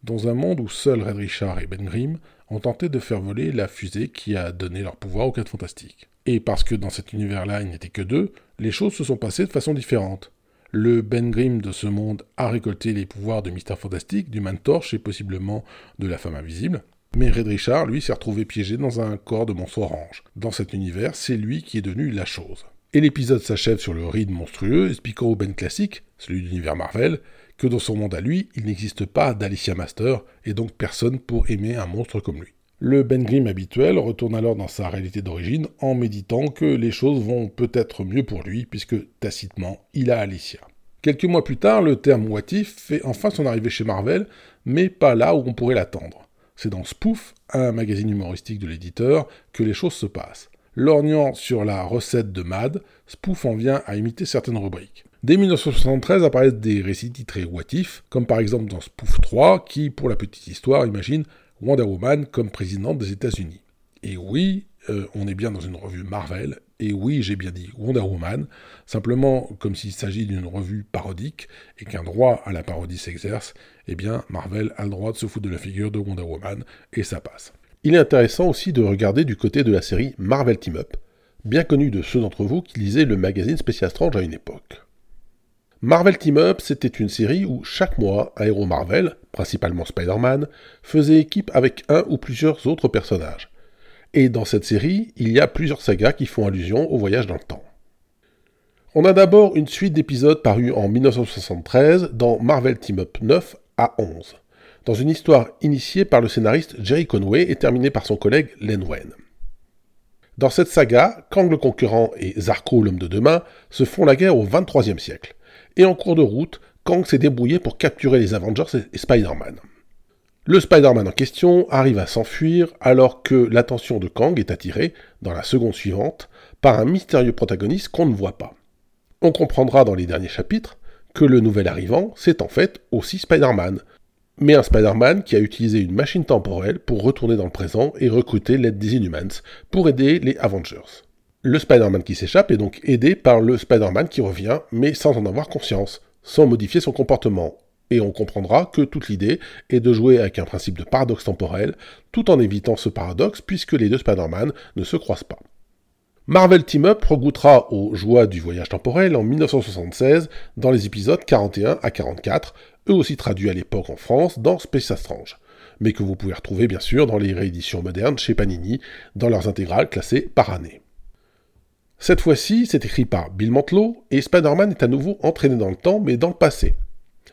dans un monde où seuls Red Richard et Ben Grimm ont tenté de faire voler la fusée qui a donné leur pouvoir aux 4 fantastiques. Et parce que dans cet univers-là il n'était que deux, les choses se sont passées de façon différente. Le Ben Grimm de ce monde a récolté les pouvoirs de Mister Fantastique, du Man-Torche et possiblement de la Femme Invisible. Mais Red Richard, lui, s'est retrouvé piégé dans un corps de monstre orange. Dans cet univers, c'est lui qui est devenu la chose. Et l'épisode s'achève sur le ride monstrueux, expliquant au Ben classique, celui de l'univers Marvel, que dans son monde à lui, il n'existe pas d'Alicia Master, et donc personne pour aimer un monstre comme lui. Le Ben Grimm habituel retourne alors dans sa réalité d'origine en méditant que les choses vont peut-être mieux pour lui puisque tacitement il a Alicia. Quelques mois plus tard, le terme What fait enfin son arrivée chez Marvel, mais pas là où on pourrait l'attendre. C'est dans Spoof, un magazine humoristique de l'éditeur, que les choses se passent. Lorgnant sur la recette de Mad, Spoof en vient à imiter certaines rubriques. Dès 1973 apparaissent des récits titrés What comme par exemple dans Spoof 3, qui, pour la petite histoire, imagine Wonder Woman comme présidente des États-Unis. Et oui, euh, on est bien dans une revue Marvel, et oui, j'ai bien dit Wonder Woman, simplement comme s'il s'agit d'une revue parodique et qu'un droit à la parodie s'exerce, eh bien Marvel a le droit de se foutre de la figure de Wonder Woman, et ça passe. Il est intéressant aussi de regarder du côté de la série Marvel Team Up, bien connue de ceux d'entre vous qui lisaient le magazine Special Strange à une époque. Marvel Team Up, c'était une série où chaque mois, un héros Marvel, principalement Spider-Man, faisait équipe avec un ou plusieurs autres personnages. Et dans cette série, il y a plusieurs sagas qui font allusion au voyage dans le temps. On a d'abord une suite d'épisodes parus en 1973 dans Marvel Team Up 9 à 11, dans une histoire initiée par le scénariste Jerry Conway et terminée par son collègue Len Wein. Dans cette saga, Kang le Conquérant et Zarko l'Homme de Demain se font la guerre au XXIIIe siècle et en cours de route, Kang s'est débrouillé pour capturer les Avengers et Spider-Man. Le Spider-Man en question arrive à s'enfuir alors que l'attention de Kang est attirée, dans la seconde suivante, par un mystérieux protagoniste qu'on ne voit pas. On comprendra dans les derniers chapitres que le nouvel arrivant, c'est en fait aussi Spider-Man, mais un Spider-Man qui a utilisé une machine temporelle pour retourner dans le présent et recruter l'aide des Inhumans pour aider les Avengers. Le Spider-Man qui s'échappe est donc aidé par le Spider-Man qui revient, mais sans en avoir conscience, sans modifier son comportement. Et on comprendra que toute l'idée est de jouer avec un principe de paradoxe temporel, tout en évitant ce paradoxe puisque les deux Spider-Man ne se croisent pas. Marvel Team Up regoutera aux joies du voyage temporel en 1976 dans les épisodes 41 à 44, eux aussi traduits à l'époque en France dans Space Strange, mais que vous pouvez retrouver bien sûr dans les rééditions modernes chez Panini, dans leurs intégrales classées par année. Cette fois-ci, c'est écrit par Bill Mantlo, et Spider-Man est à nouveau entraîné dans le temps, mais dans le passé.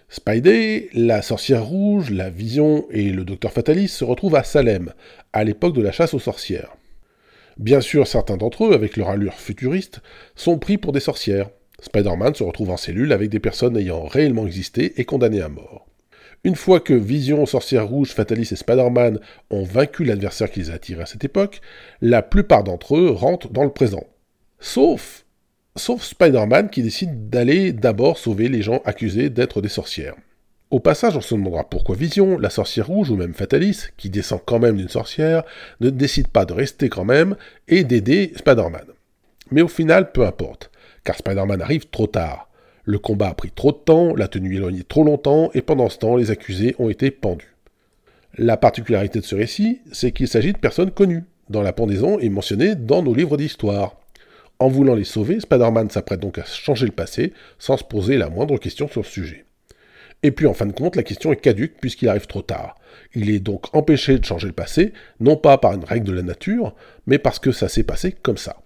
Spidey, la sorcière rouge, la vision et le docteur Fatalis se retrouvent à Salem, à l'époque de la chasse aux sorcières. Bien sûr, certains d'entre eux, avec leur allure futuriste, sont pris pour des sorcières. Spider-Man se retrouve en cellule avec des personnes ayant réellement existé et condamnées à mort. Une fois que Vision, Sorcière Rouge, Fatalis et Spider-Man ont vaincu l'adversaire qui les a attirés à cette époque, la plupart d'entre eux rentrent dans le présent. Sauf, sauf Spider-Man qui décide d'aller d'abord sauver les gens accusés d'être des sorcières. Au passage, on se demandera pourquoi Vision, la sorcière rouge ou même Fatalis, qui descend quand même d'une sorcière, ne décide pas de rester quand même et d'aider Spider-Man. Mais au final, peu importe, car Spider-Man arrive trop tard. Le combat a pris trop de temps, la tenue éloignée trop longtemps, et pendant ce temps, les accusés ont été pendus. La particularité de ce récit, c'est qu'il s'agit de personnes connues, dont la pendaison est mentionnée dans nos livres d'histoire. En voulant les sauver, Spider-Man s'apprête donc à changer le passé sans se poser la moindre question sur le sujet. Et puis en fin de compte, la question est caduque puisqu'il arrive trop tard. Il est donc empêché de changer le passé, non pas par une règle de la nature, mais parce que ça s'est passé comme ça.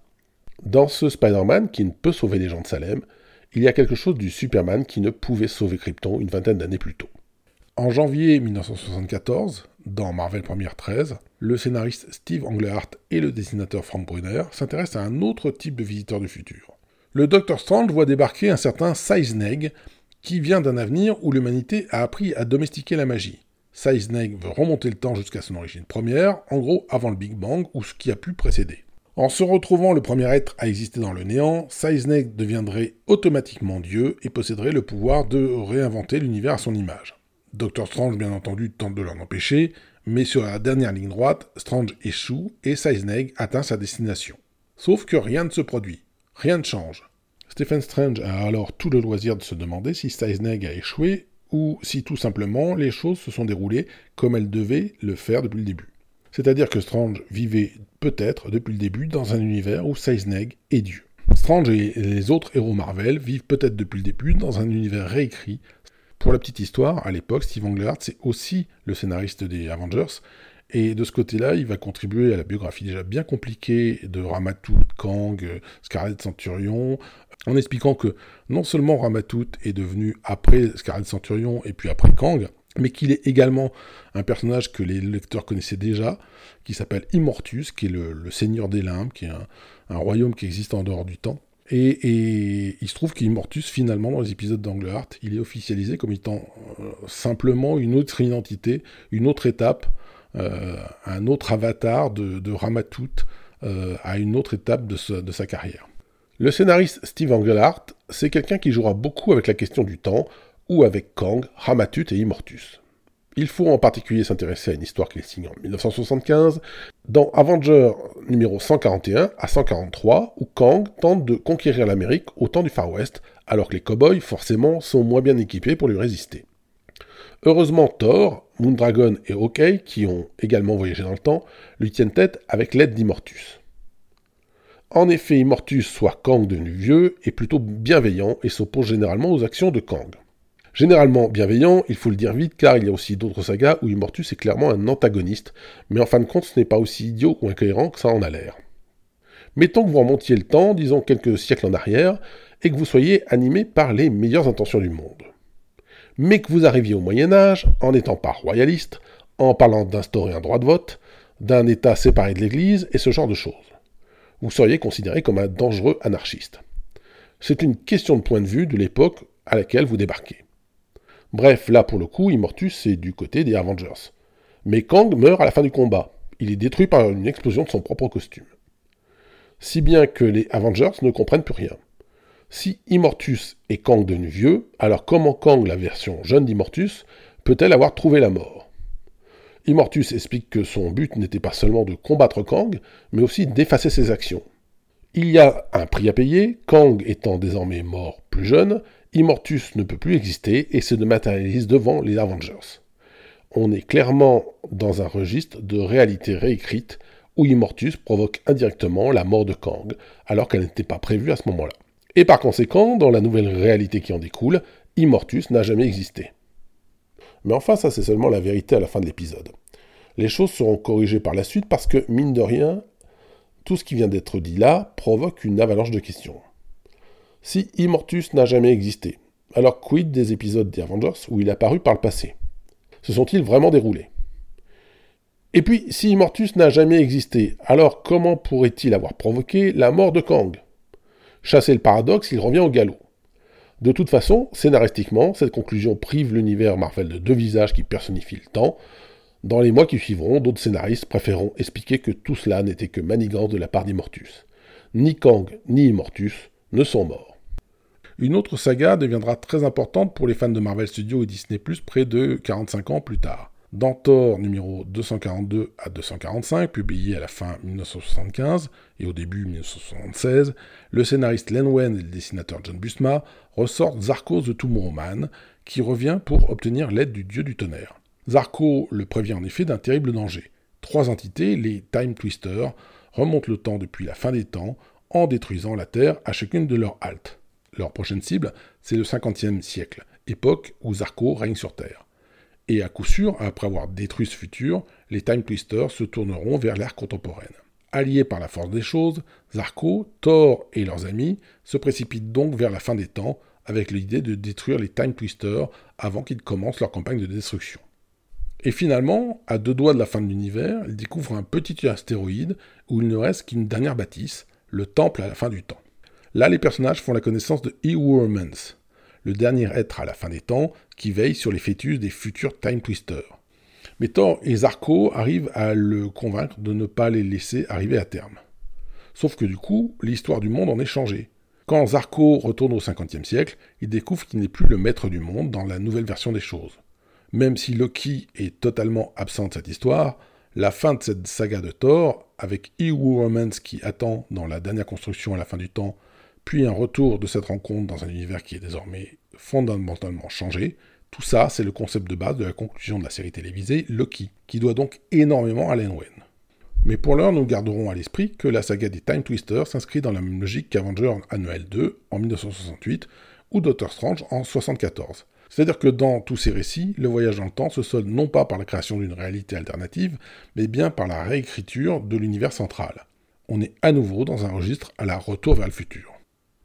Dans ce Spider-Man qui ne peut sauver les gens de Salem, il y a quelque chose du Superman qui ne pouvait sauver Krypton une vingtaine d'années plus tôt. En janvier 1974, dans Marvel Première 13, le scénariste Steve Englehart et le dessinateur Frank Brunner s'intéressent à un autre type de visiteur du futur. Le Docteur Strange voit débarquer un certain Sizeneg, qui vient d'un avenir où l'humanité a appris à domestiquer la magie. Sizeneg veut remonter le temps jusqu'à son origine première, en gros avant le Big Bang ou ce qui a pu précéder. En se retrouvant le premier être à exister dans le néant, Sizeneg deviendrait automatiquement Dieu et posséderait le pouvoir de réinventer l'univers à son image. Docteur Strange, bien entendu, tente de l'en empêcher, mais sur la dernière ligne droite, Strange échoue et Sizeneg atteint sa destination. Sauf que rien ne se produit, rien ne change. Stephen Strange a alors tout le loisir de se demander si Sizeneg a échoué ou si tout simplement les choses se sont déroulées comme elles devaient le faire depuis le début. C'est-à-dire que Strange vivait peut-être depuis le début dans un univers où Sizeneg est Dieu. Strange et les autres héros Marvel vivent peut-être depuis le début dans un univers réécrit. Pour la petite histoire, à l'époque, Steve Englehart, c'est aussi le scénariste des Avengers, et de ce côté-là, il va contribuer à la biographie déjà bien compliquée de Ramatout, Kang, Scarlet Centurion, en expliquant que non seulement Ramatout est devenu après Scarlet Centurion et puis après Kang, mais qu'il est également un personnage que les lecteurs connaissaient déjà, qui s'appelle Immortus, qui est le, seigneur des limbes, qui est un, royaume qui existe en dehors du temps. Et, il se trouve qu'Immortus, finalement, dans les épisodes d'Angleheart, il est officialisé comme étant euh, simplement une autre identité, une autre étape, euh, un autre avatar de, Ramatout euh, à une autre étape de, de sa carrière. Le scénariste Steve Englehart, c'est quelqu'un qui jouera beaucoup avec la question du temps, ou avec Kang, Ramatut et Immortus. Il faut en particulier s'intéresser à une histoire qu'il signe en 1975, dans Avenger numéro 141 à 143, où Kang tente de conquérir l'Amérique au temps du Far West, alors que les cowboys, forcément, sont moins bien équipés pour lui résister. Heureusement, Thor, Moondragon et Hawkeye, qui ont également voyagé dans le temps, lui tiennent tête avec l'aide d'Immortus. En effet, Immortus, soit Kang devenu vieux, est plutôt bienveillant et s'oppose généralement aux actions de Kang. Généralement bienveillant, il faut le dire vite car il y a aussi d'autres sagas où Immortus est clairement un antagoniste, mais en fin de compte ce n'est pas aussi idiot ou incohérent que ça en a l'air. Mettons que vous remontiez le temps, disons quelques siècles en arrière, et que vous soyez animé par les meilleures intentions du monde. Mais que vous arriviez au Moyen Âge, en n'étant pas royaliste, en parlant d'instaurer un droit de vote, d'un État séparé de l'Église, et ce genre de choses. Vous seriez considéré comme un dangereux anarchiste. C'est une question de point de vue de l'époque à laquelle vous débarquez. Bref, là pour le coup, Immortus est du côté des Avengers. Mais Kang meurt à la fin du combat. Il est détruit par une explosion de son propre costume. Si bien que les Avengers ne comprennent plus rien. Si Immortus est Kang devenu vieux, alors comment Kang, la version jeune d'Immortus, peut-elle avoir trouvé la mort? Immortus explique que son but n'était pas seulement de combattre Kang, mais aussi d'effacer ses actions. Il y a un prix à payer, Kang étant désormais mort plus jeune, Immortus ne peut plus exister et se matérialise devant les Avengers. On est clairement dans un registre de réalité réécrite où Immortus provoque indirectement la mort de Kang, alors qu'elle n'était pas prévue à ce moment-là. Et par conséquent, dans la nouvelle réalité qui en découle, Immortus n'a jamais existé. Mais enfin, ça c'est seulement la vérité à la fin de l'épisode. Les choses seront corrigées par la suite parce que, mine de rien, tout ce qui vient d'être dit là provoque une avalanche de questions. Si Immortus n'a jamais existé, alors quid des épisodes des Avengers où il est apparu par le passé? Se sont-ils vraiment déroulés? Et puis, si Immortus n'a jamais existé, alors comment pourrait-il avoir provoqué la mort de Kang? Chasser le paradoxe, il revient au galop. De toute façon, scénaristiquement, cette conclusion prive l'univers Marvel de deux visages qui personnifient le temps. Dans les mois qui suivront, d'autres scénaristes préféreront expliquer que tout cela n'était que manigance de la part d'Immortus. Ni Kang ni Immortus ne sont morts. Une autre saga deviendra très importante pour les fans de Marvel Studios et Disney Plus près de 45 ans plus tard. Dans Thor numéro 242 à 245, publié à la fin 1975 et au début 1976, le scénariste Len Wein et le dessinateur John Busma ressortent Zarko the Tomorrowman, qui revient pour obtenir l'aide du dieu du tonnerre. Zarko le prévient en effet d'un terrible danger. Trois entités, les Time Twisters, remontent le temps depuis la fin des temps en détruisant la Terre à chacune de leurs haltes. Leur prochaine cible, c'est le 50e siècle, époque où Zarko règne sur Terre. Et à coup sûr, après avoir détruit ce futur, les Time Twisters se tourneront vers l'ère contemporaine. Alliés par la force des choses, Zarko, Thor et leurs amis se précipitent donc vers la fin des temps avec l'idée de détruire les Time Twisters avant qu'ils commencent leur campagne de destruction. Et finalement, à deux doigts de la fin de l'univers, il découvre un petit astéroïde où il ne reste qu'une dernière bâtisse, le temple à la fin du temps. Là, les personnages font la connaissance de Ewormans, le dernier être à la fin des temps qui veille sur les fœtus des futurs Time Twisters. Mais Thor et Zarko arrivent à le convaincre de ne pas les laisser arriver à terme. Sauf que du coup, l'histoire du monde en est changée. Quand Zarko retourne au 50e siècle, il découvre qu'il n'est plus le maître du monde dans la nouvelle version des choses. Même si Loki est totalement absent de cette histoire, la fin de cette saga de Thor, avec Ewu Romance qui attend dans la dernière construction à la fin du temps, puis un retour de cette rencontre dans un univers qui est désormais fondamentalement changé, tout ça, c'est le concept de base de la conclusion de la série télévisée Loki, qui doit donc énormément à Len Wen. Mais pour l'heure, nous garderons à l'esprit que la saga des Time Twisters s'inscrit dans la même logique qu'Avengers Annuel 2 en 1968 ou Doctor Strange en 1974. C'est-à-dire que dans tous ces récits, le voyage dans le temps se solde non pas par la création d'une réalité alternative, mais bien par la réécriture de l'univers central. On est à nouveau dans un registre à la retour vers le futur.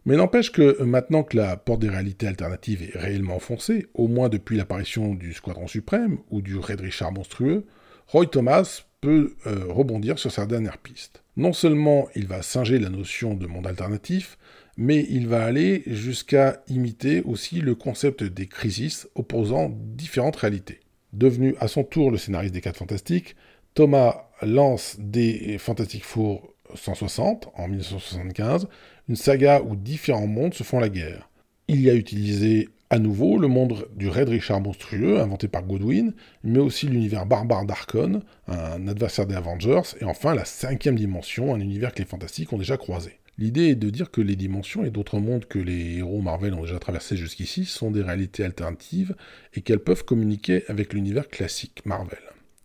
Mais n'empêche que maintenant que la porte des réalités alternatives est réellement enfoncée, au moins depuis l'apparition du Squadron Suprême ou du Red Richard monstrueux, Roy Thomas peut euh, rebondir sur sa dernière piste. Non seulement il va singer la notion de monde alternatif, mais il va aller jusqu'à imiter aussi le concept des crises opposant différentes réalités. Devenu à son tour le scénariste des 4 Fantastiques, Thomas lance des Fantastic Four 160 en 1975, une saga où différents mondes se font la guerre. Il y a utilisé à nouveau le monde du Red Richard monstrueux, inventé par Godwin, mais aussi l'univers barbare d'Arkon, un adversaire des Avengers, et enfin la cinquième dimension, un univers que les Fantastiques ont déjà croisé. L'idée est de dire que les dimensions et d'autres mondes que les héros Marvel ont déjà traversés jusqu'ici sont des réalités alternatives et qu'elles peuvent communiquer avec l'univers classique Marvel.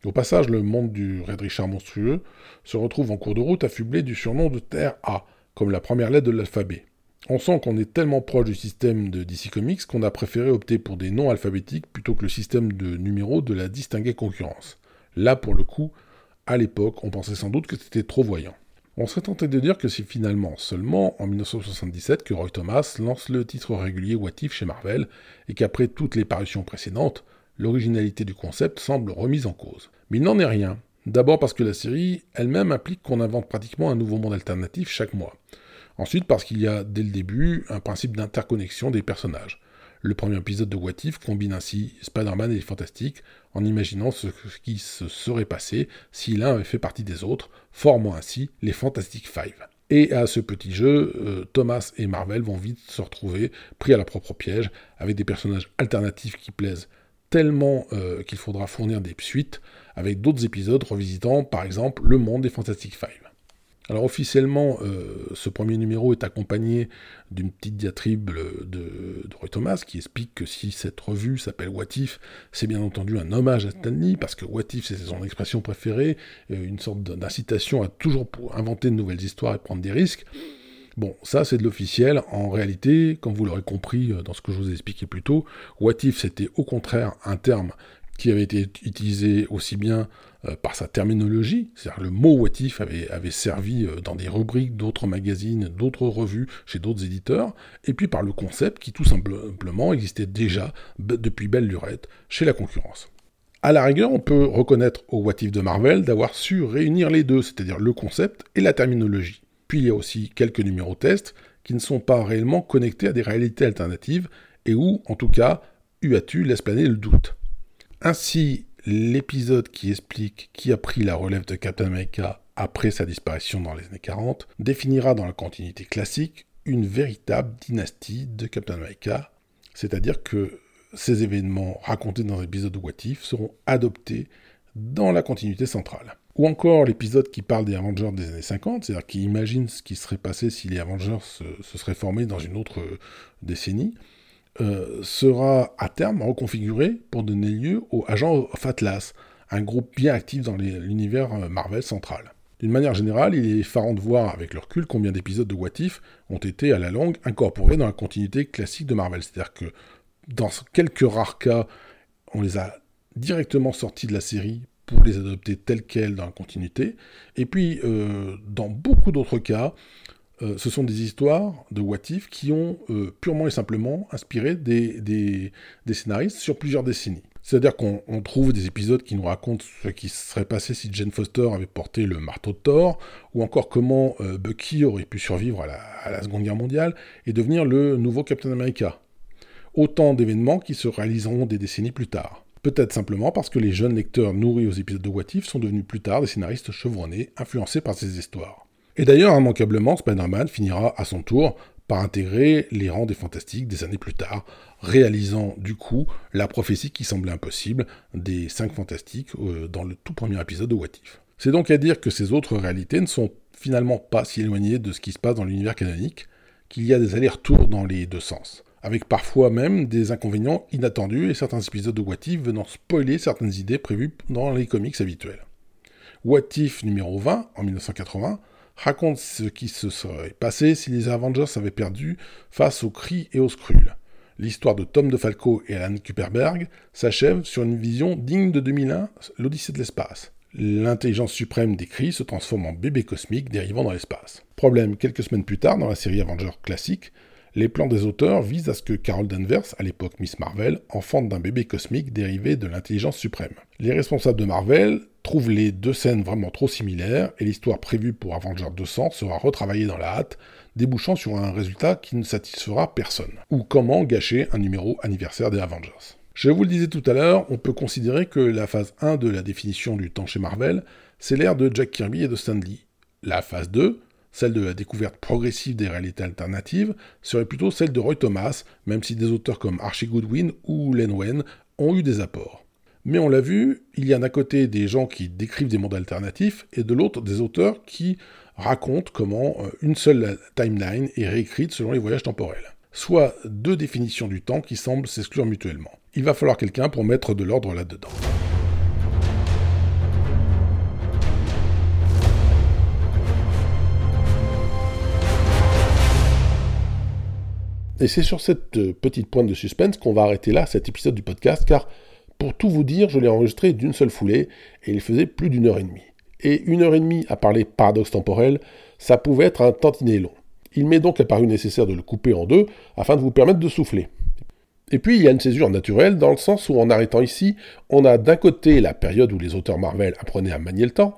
Au passage, le monde du Red Richard monstrueux se retrouve en cours de route affublé du surnom de Terre A, comme la première lettre de l'alphabet. On sent qu'on est tellement proche du système de DC Comics qu'on a préféré opter pour des noms alphabétiques plutôt que le système de numéros de la distinguée concurrence. Là, pour le coup, à l'époque, on pensait sans doute que c'était trop voyant. On serait tenté de dire que c'est finalement seulement en 1977 que Roy Thomas lance le titre régulier What If chez Marvel, et qu'après toutes les parutions précédentes, l'originalité du concept semble remise en cause. Mais il n'en est rien. D'abord parce que la série elle-même implique qu'on invente pratiquement un nouveau monde alternatif chaque mois. Ensuite parce qu'il y a dès le début un principe d'interconnexion des personnages. Le premier épisode de What If combine ainsi Spider-Man et les Fantastiques en imaginant ce qui se serait passé si l'un avait fait partie des autres, formant ainsi les Fantastic Five. Et à ce petit jeu, euh, Thomas et Marvel vont vite se retrouver pris à leur propre piège, avec des personnages alternatifs qui plaisent tellement euh, qu'il faudra fournir des suites, avec d'autres épisodes revisitant par exemple le monde des Fantastic Five. Alors officiellement, euh, ce premier numéro est accompagné d'une petite diatribe de, Roy Thomas qui explique que si cette revue s'appelle What If, c'est bien entendu un hommage à Stanley, parce que What If c'est son expression préférée, euh, une sorte d'incitation à toujours inventer de nouvelles histoires et prendre des risques. Bon, ça c'est de l'officiel. En réalité, comme vous l'aurez compris euh, dans ce que je vous ai expliqué plus tôt, What If c'était au contraire un terme qui avait été utilisé aussi bien euh, par sa terminologie, c'est-à-dire le mot what if avait, servi euh, dans des rubriques d'autres magazines, d'autres revues, chez d'autres éditeurs, et puis par le concept qui tout simplement existait déjà depuis belle lurette chez la concurrence. À la rigueur, on peut reconnaître au What If de Marvel d'avoir su réunir les deux, c'est-à-dire le concept et la terminologie. Puis il y a aussi quelques numéros tests qui ne sont pas réellement connectés à des réalités alternatives et où, en tout cas, UATU laisse planer le doute. Ainsi, l'épisode qui explique qui a pris la relève de Captain America après sa disparition dans les années 40 définira dans la continuité classique une véritable dynastie de Captain America, c'est-à-dire que ces événements racontés dans l'épisode de What If seront adoptés dans la continuité centrale. Ou encore l'épisode qui parle des Avengers des années 50, c'est-à-dire qui imagine ce qui serait passé si les Avengers se, se seraient formés dans une autre décennie, euh, sera à terme reconfiguré pour donner lieu au Agent of Atlas, un groupe bien actif dans l'univers euh, Marvel central. D'une manière générale, il est effarant de voir avec le recul combien d'épisodes de What If ont été à la longue incorporés dans la continuité classique de Marvel. C'est-à-dire que dans quelques rares cas, on les a directement sortis de la série les adopter tels quels dans la continuité. Et puis, euh, dans beaucoup d'autres cas, euh, ce sont des histoires de What qui ont euh, purement et simplement inspiré des, scénaristes sur plusieurs décennies. C'est-à-dire qu'on trouve des épisodes qui nous racontent ce qui serait passé si Jane Foster avait porté le marteau de Thor, ou encore comment Bucky aurait pu survivre à la, Seconde Guerre mondiale et devenir le nouveau Captain America. Autant d'événements qui se réaliseront des décennies plus tard. Peut-être simplement parce que les jeunes lecteurs nourris aux épisodes de What If sont devenus plus tard des scénaristes chevronnés, influencés par ces histoires. Et d'ailleurs, immanquablement, Spider-Man finira à son tour par intégrer les rangs des fantastiques des années plus tard, réalisant du coup la prophétie qui semblait impossible des cinq fantastiques euh, dans le tout premier épisode de What If. C'est donc à dire que ces autres réalités ne sont finalement pas si éloignées de ce qui se passe dans l'univers canonique, qu'il y a des allers-retours dans les deux sens, avec parfois même des inconvénients inattendus et certains épisodes de What If venant spoiler certaines idées prévues dans les comics habituels. What If numéro 20 en 1980 raconte ce qui se serait passé si les Avengers avaient perdu face aux Kree et aux Skrull. L'histoire de Tom DeFalco et Alan Kuperberg s'achève sur une vision digne de 2001, l'Odyssée de l'espace. L'intelligence suprême des Kree se transforme en bébé cosmique dérivant dans l'espace. Problème, quelques semaines plus tard, dans la série Avengers classique, les plans des auteurs visent à ce que Carol Danvers, à l'époque Miss Marvel, enfante d'un bébé cosmique dérivé de l'intelligence suprême. Les responsables de Marvel trouvent les deux scènes vraiment trop similaires et l'histoire prévue pour Avengers 200 sera retravaillée dans la hâte, débouchant sur un résultat qui ne satisfera personne. Ou comment gâcher un numéro anniversaire des Avengers? Je vous le disais tout à l'heure, on peut considérer que la phase 1 de la définition du temps chez Marvel, c'est l'ère de Jack Kirby et de Stan Lee. La phase 2, celle de la découverte progressive des réalités alternatives, serait plutôt celle de Roy Thomas, même si des auteurs comme Archie Goodwin ou Len Wen ont eu des apports. Mais on l'a vu, il y a d'un côté des gens qui décrivent des mondes alternatifs et de l'autre des auteurs qui racontent comment euh, une seule timeline est réécrite selon les voyages temporels. Soit deux définitions du temps qui semblent s'exclure mutuellement. Il va falloir quelqu'un pour mettre de l'ordre là-dedans. Et c'est sur cette euh, petite pointe de suspense qu'on va arrêter là cet épisode du podcast, car pour tout vous dire, je l'ai enregistré d'une seule foulée, et il faisait plus d'une heure et demie. Et une heure et demie à parler paradoxe temporel, ça pouvait être un tantinet long. Il m'est donc apparu nécessaire de le couper en deux, afin de vous permettre de souffler. Et puis il y a une césure naturelle, dans le sens où en arrêtant ici, on a d'un côté la période où les auteurs Marvel apprenaient à manier le temps,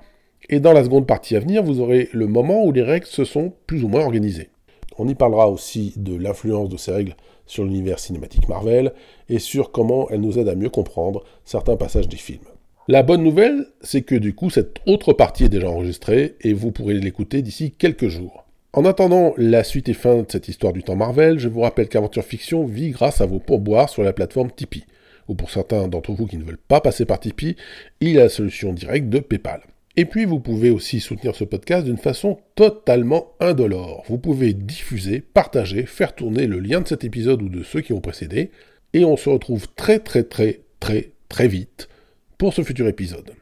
et dans la seconde partie à venir, vous aurez le moment où les règles se sont plus ou moins organisées. On y parlera aussi de l'influence de ces règles sur l'univers cinématique Marvel et sur comment elles nous aident à mieux comprendre certains passages des films. La bonne nouvelle, c'est que du coup, cette autre partie est déjà enregistrée et vous pourrez l'écouter d'ici quelques jours. En attendant la suite et fin de cette histoire du temps Marvel, je vous rappelle qu'Aventure Fiction vit grâce à vos pourboires sur la plateforme Tipeee. Ou pour certains d'entre vous qui ne veulent pas passer par Tipeee, il y a la solution directe de PayPal. Et puis vous pouvez aussi soutenir ce podcast d'une façon totalement indolore. Vous pouvez diffuser, partager, faire tourner le lien de cet épisode ou de ceux qui ont précédé. Et on se retrouve très très très très très vite pour ce futur épisode.